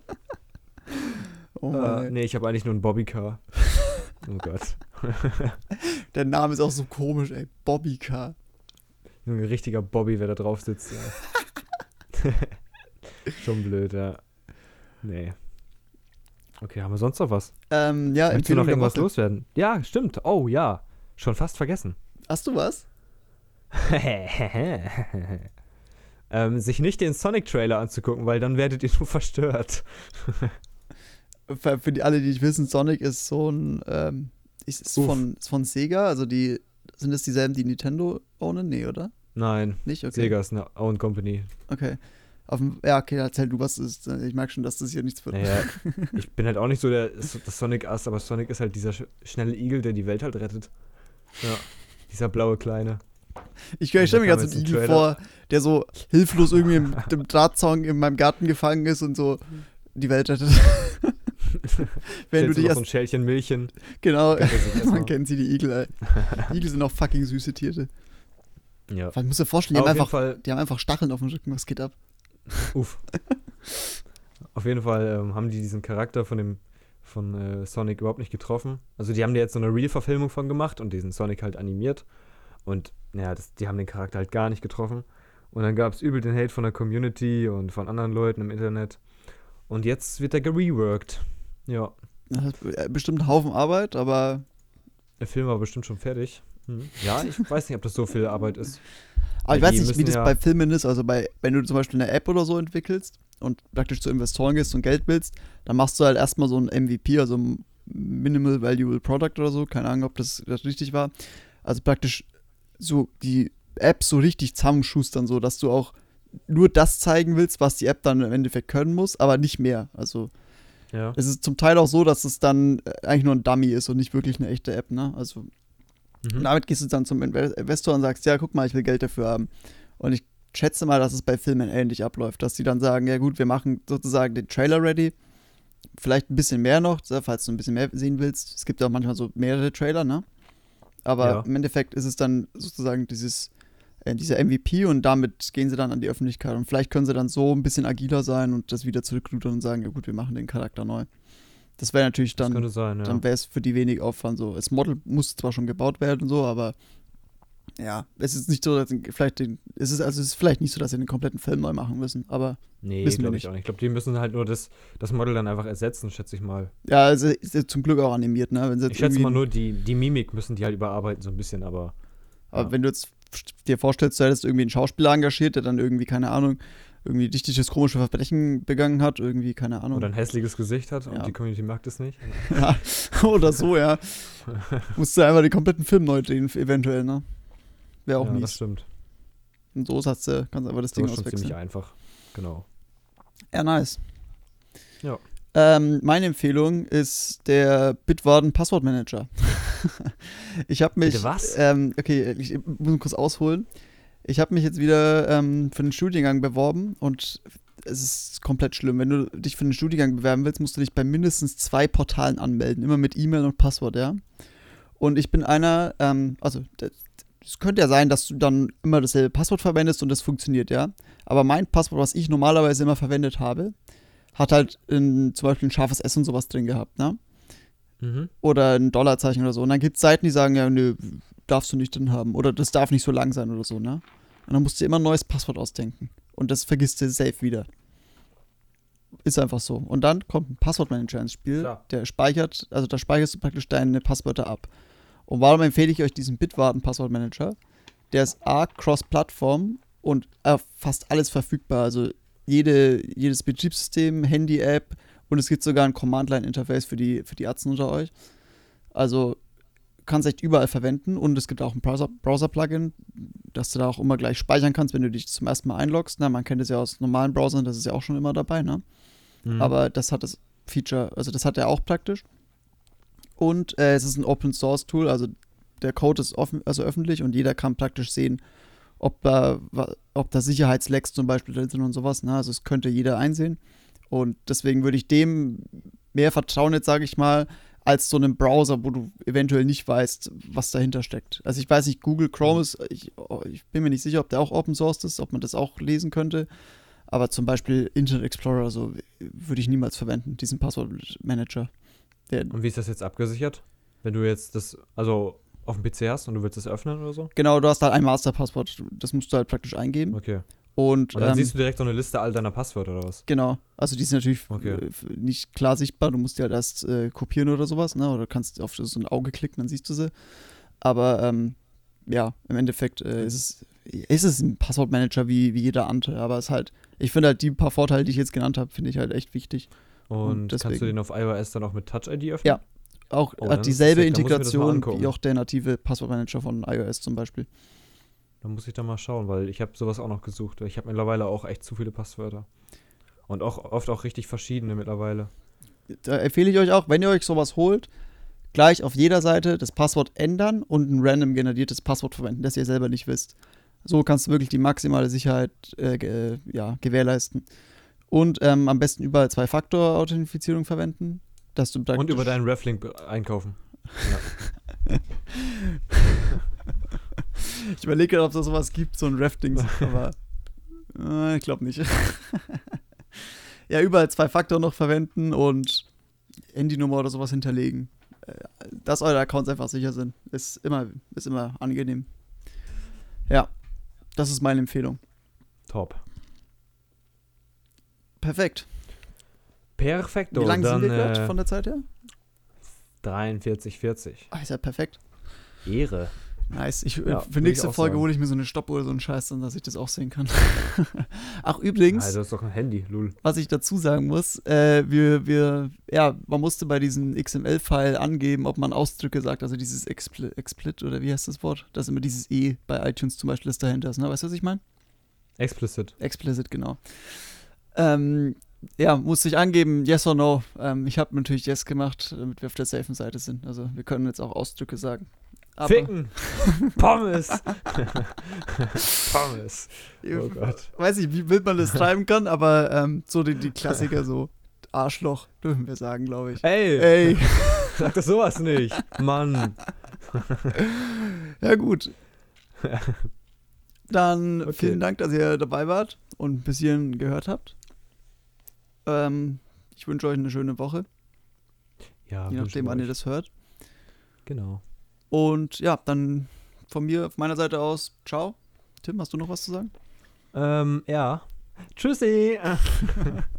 S2: Oh
S1: Äh, nee, ich habe eigentlich nur ein Bobbycar. Oh Gott.
S2: Der Name ist auch so komisch, ey. Bobby Car.
S1: Ein richtiger Bobby, wer da drauf sitzt. Ja. Schon blöd, ja. Nee. Okay, haben wir sonst noch was?
S2: Ähm, ja,
S1: Möchtest du noch irgendwas loswerden? Ja, stimmt. Oh ja. Schon fast vergessen.
S2: Hast du was?
S1: ähm, sich nicht den Sonic-Trailer anzugucken, weil dann werdet ihr nur verstört.
S2: Für, für die alle, die nicht wissen, Sonic ist so ein, ähm, ist, von, ist von Sega, also die, sind das dieselben, die Nintendo ownen? Nee, oder?
S1: Nein,
S2: Nicht? Okay.
S1: Sega ist eine Own Company.
S2: Okay. Auf dem, ja, okay, erzähl du, was ist. Ich merke schon, dass das hier nichts wird.
S1: Naja, ich bin halt auch nicht so der, das Sonic-Ass, aber Sonic ist halt dieser sch schnelle Igel, der die Welt halt rettet. Ja. Dieser blaue Kleine.
S2: Ich, ich stelle mir gerade so einen Igel vor, der so hilflos irgendwie im dem Drahtzaun in meinem Garten gefangen ist und so die Welt rettet. Wenn du dich erst.
S1: so ein Schälchen Milchen.
S2: Genau, man kennt sie, die Igel, ey. Igel sind auch fucking süße Tiere.
S1: Ja.
S2: Man muss dir vorstellen, die haben, einfach,
S1: Fall,
S2: die haben einfach Stacheln auf dem Rücken. Was geht ab?
S1: uff. auf jeden Fall ähm, haben die diesen Charakter von dem von äh, Sonic überhaupt nicht getroffen. Also die haben da jetzt so eine Real-Verfilmung von gemacht und diesen Sonic halt animiert. Und naja, das, die haben den Charakter halt gar nicht getroffen. Und dann gab es übel den Hate von der Community und von anderen Leuten im Internet. Und jetzt wird er gereworked. Ja,
S2: Das ist äh, bestimmt ein Haufen Arbeit, aber.
S1: der Film war bestimmt schon fertig. Hm. Ja, ich weiß nicht, ob das so viel Arbeit ist.
S2: Aber ich
S1: Weil
S2: weiß
S1: die
S2: nicht, wie das
S1: ja-
S2: bei Filmen ist. Also bei, wenn du zum Beispiel eine App oder so entwickelst und praktisch zu Investoren gehst und Geld willst, dann machst du halt erstmal so ein MVP, also ein Minimal Valuable Product oder so. Keine Ahnung, ob das, das richtig war. Also praktisch so die App so richtig zusammenschustern, so dass du auch nur das zeigen willst, was die App dann im Endeffekt können muss, aber nicht mehr. Also
S1: Ja.
S2: es ist zum Teil auch so, dass es dann äh, eigentlich nur ein Dummy ist und nicht wirklich eine echte App, ne? Also
S1: Mhm.
S2: damit gehst du dann zum Inve- Investor und sagst, ja, guck mal, ich will Geld dafür haben. Und ich schätze mal, dass es bei Filmen ähnlich abläuft, dass die dann sagen, ja gut, wir machen sozusagen den Trailer ready. Vielleicht ein bisschen mehr noch, falls du ein bisschen mehr sehen willst. Es gibt ja auch manchmal so mehrere Trailer, ne? Aber
S1: Ja.
S2: im Endeffekt ist es dann sozusagen dieses, äh, dieser MVP und damit gehen sie dann an die Öffentlichkeit. Und vielleicht können sie dann so ein bisschen agiler sein und das wieder zurückrudern und sagen, ja gut, wir machen den Charakter neu. Das wäre natürlich dann
S1: sein, ja.
S2: dann wäre es für die wenig Aufwand so. Das Model muss zwar schon gebaut werden und so, aber ja, es ist nicht so, dass sie vielleicht den, es ist also es ist vielleicht nicht so, dass sie den kompletten Film neu machen müssen, aber
S1: Nee,
S2: Wissen wir
S1: glaube ich auch nicht. Ich glaube, die müssen halt nur das, das Model dann einfach ersetzen, schätze ich mal.
S2: ja, also ist ja zum Glück auch animiert, ne?
S1: Ich schätze mal nur, die, die Mimik müssen die halt überarbeiten, so ein bisschen, aber.
S2: Aber
S1: ja.
S2: wenn du jetzt dir vorstellst, du hättest irgendwie einen Schauspieler engagiert, der dann irgendwie, keine Ahnung, irgendwie dichtiges komische Verbrechen begangen hat, irgendwie, keine Ahnung.
S1: Oder ein hässliches Gesicht hat
S2: Ja.
S1: und die Community mag das nicht.
S2: ja, oder so, ja. Musst du einfach den kompletten Film neu drehen, eventuell, ne? Wäre auch
S1: ja, das
S2: mies.
S1: stimmt.
S2: Und so hast du, kannst einfach das
S1: Das
S2: Ding
S1: ist schon ziemlich
S2: auswechseln.
S1: einfach. Genau.
S2: Ja, nice.
S1: Ja.
S2: Ähm, meine Empfehlung ist der Bitwarden Passwortmanager. ich habe mich.
S1: Bitte was?
S2: Ähm, okay, ich muss kurz ausholen. Ich habe mich jetzt wieder ähm, für den Studiengang beworben und es ist komplett schlimm. Wenn du dich für den Studiengang bewerben willst, musst du dich bei mindestens zwei Portalen anmelden, immer mit E-Mail und Passwort, ja. Und ich bin einer, ähm, also es könnte ja sein, dass du dann immer dasselbe Passwort verwendest und das funktioniert, ja. Aber mein Passwort, was ich normalerweise immer verwendet habe, hat halt in, zum Beispiel ein scharfes S und sowas drin gehabt, ne?
S1: Mhm.
S2: Oder ein Dollarzeichen oder so. Und dann gibt es Seiten, die sagen, ja, nö, darfst du nicht drin haben. Oder das darf nicht so lang sein oder so, ne? Und dann musst du immer ein neues Passwort ausdenken. Und das vergisst du safe wieder. Ist einfach so. Und dann kommt ein Passwortmanager ins Spiel,
S1: Klar.
S2: der speichert, also da speicherst du praktisch deine Passwörter ab. Und warum empfehle ich euch diesen Bitwarden-Passwortmanager? Der ist A, Cross-Plattform und auf fast alles verfügbar. Also jede, jedes Betriebssystem, Handy-App und es gibt sogar ein Command-Line-Interface für die, für die Ärzte unter euch. Also kannst echt überall verwenden und es gibt auch ein Browser- Browser-Plugin, dass du da auch immer gleich speichern kannst, wenn du dich zum ersten Mal einloggst. Na, man kennt es ja aus normalen Browsern, das ist ja auch schon immer dabei, ne?
S1: Mhm.
S2: Aber das hat das Feature, also das hat er auch praktisch. Und äh, es ist ein Open Source Tool, also der Code ist offen, also öffentlich und jeder kann praktisch sehen, ob da, ob da Sicherheitslecks zum Beispiel drin sind und sowas. Ne? Also es könnte jeder einsehen. Und deswegen würde ich dem mehr vertrauen, jetzt sage ich mal, als so einem Browser, wo du eventuell nicht weißt, was dahinter steckt. Also ich weiß nicht, Google Chrome ist, ich, oh, ich bin mir nicht sicher, ob der auch Open Source ist, ob man das auch lesen könnte. Aber zum Beispiel Internet Explorer so würde ich niemals verwenden, diesen Passwortmanager. Der,
S1: Und wie ist das jetzt abgesichert? Wenn du jetzt das, also auf dem PC hast und du willst es öffnen oder so?
S2: genau, du hast halt ein Masterpasswort, das musst du halt praktisch eingeben.
S1: Okay.
S2: Und,
S1: Und dann
S2: ähm,
S1: siehst du direkt so eine Liste all deiner Passwörter oder was?
S2: Genau, also die sind natürlich
S1: Okay.
S2: nicht klar sichtbar. Du musst die halt erst äh, kopieren oder sowas, ne? Oder du kannst auf so ein Auge klicken, dann siehst du sie. Aber ähm, ja, im Endeffekt äh, ist, es, ist es ein Passwortmanager wie, wie jeder andere. Aber es ist halt, ich finde halt die paar Vorteile, die ich jetzt genannt habe, finde ich halt echt wichtig.
S1: Und,
S2: Und
S1: kannst du den auf iOS dann auch mit Touch-ID öffnen?
S2: Ja. Auch
S1: Oh,
S2: hat dieselbe
S1: sick,
S2: Integration wie auch der native Passwortmanager von iOS zum Beispiel.
S1: Dann muss ich da mal schauen, weil ich habe sowas auch noch gesucht. Ich habe mittlerweile auch echt zu viele Passwörter. Und auch oft auch richtig verschiedene mittlerweile.
S2: Da empfehle ich euch auch, wenn ihr euch sowas holt, gleich auf jeder Seite das Passwort ändern und ein random generiertes Passwort verwenden, das ihr selber nicht wisst. So kannst du wirklich die maximale Sicherheit äh, ja, gewährleisten. Und ähm, am besten überall Zwei-Faktor-Authentifizierung verwenden, dass du
S1: Und über deinen Reflink be- einkaufen.
S2: Ich überlege gerade, ob es sowas gibt, so ein Ref-Dings, aber äh, ich glaube nicht. ja, überall Zwei-Faktor noch verwenden und Handynummer oder sowas hinterlegen. Äh, Dass eure Accounts einfach sicher sind, ist immer, ist immer angenehm. Ja, das ist meine Empfehlung.
S1: Top.
S2: Perfekt.
S1: Perfekto.
S2: Wie lange
S1: dann
S2: sind wir gerade
S1: äh,
S2: von der Zeit her?
S1: 43, 40.
S2: Ah, ist ja perfekt.
S1: Ehre.
S2: Nice. Ich,
S1: Ja,
S2: für
S1: würd ich
S2: nächste Folge
S1: sagen.
S2: hole ich mir so eine Stoppuhr oder so einen Scheiß, dann dass ich das auch sehen kann. Ach, übrigens.
S1: Also das ist doch ein Handy, lul.
S2: was ich dazu sagen muss, äh, wir, wir, ja, man musste bei diesem XML-File angeben, ob man Ausdrücke sagt, also dieses Expli Explit oder wie heißt das Wort? Das ist immer dieses E bei iTunes zum Beispiel, das dahinter ist, ne? Weißt du, was ich meine?
S1: Explicit.
S2: Explicit, genau. Ähm, ja, musste ich angeben, yes or no. Ähm, ich habe natürlich yes gemacht, damit wir auf der safen Seite sind. Also wir können jetzt auch Ausdrücke sagen. Aber
S1: Ficken. Pommes. Pommes. Oh Gott.
S2: weiß nicht, wie wild man das treiben kann, aber ähm, so die, die Klassiker, so Arschloch, dürfen wir sagen, glaube ich.
S1: Ey,
S2: Ey.
S1: sag das sowas nicht. Mann.
S2: Ja, gut. Dann
S1: Okay.
S2: vielen Dank, dass ihr dabei wart und bis hierhin gehört habt. Ähm, ich wünsche euch eine schöne Woche,
S1: Ja,
S2: je nachdem, wann ihr das hört.
S1: Genau.
S2: Und ja, dann von mir, auf meiner Seite aus, ciao. Tim, hast du noch was zu sagen?
S1: Ähm, ja. Tschüssi.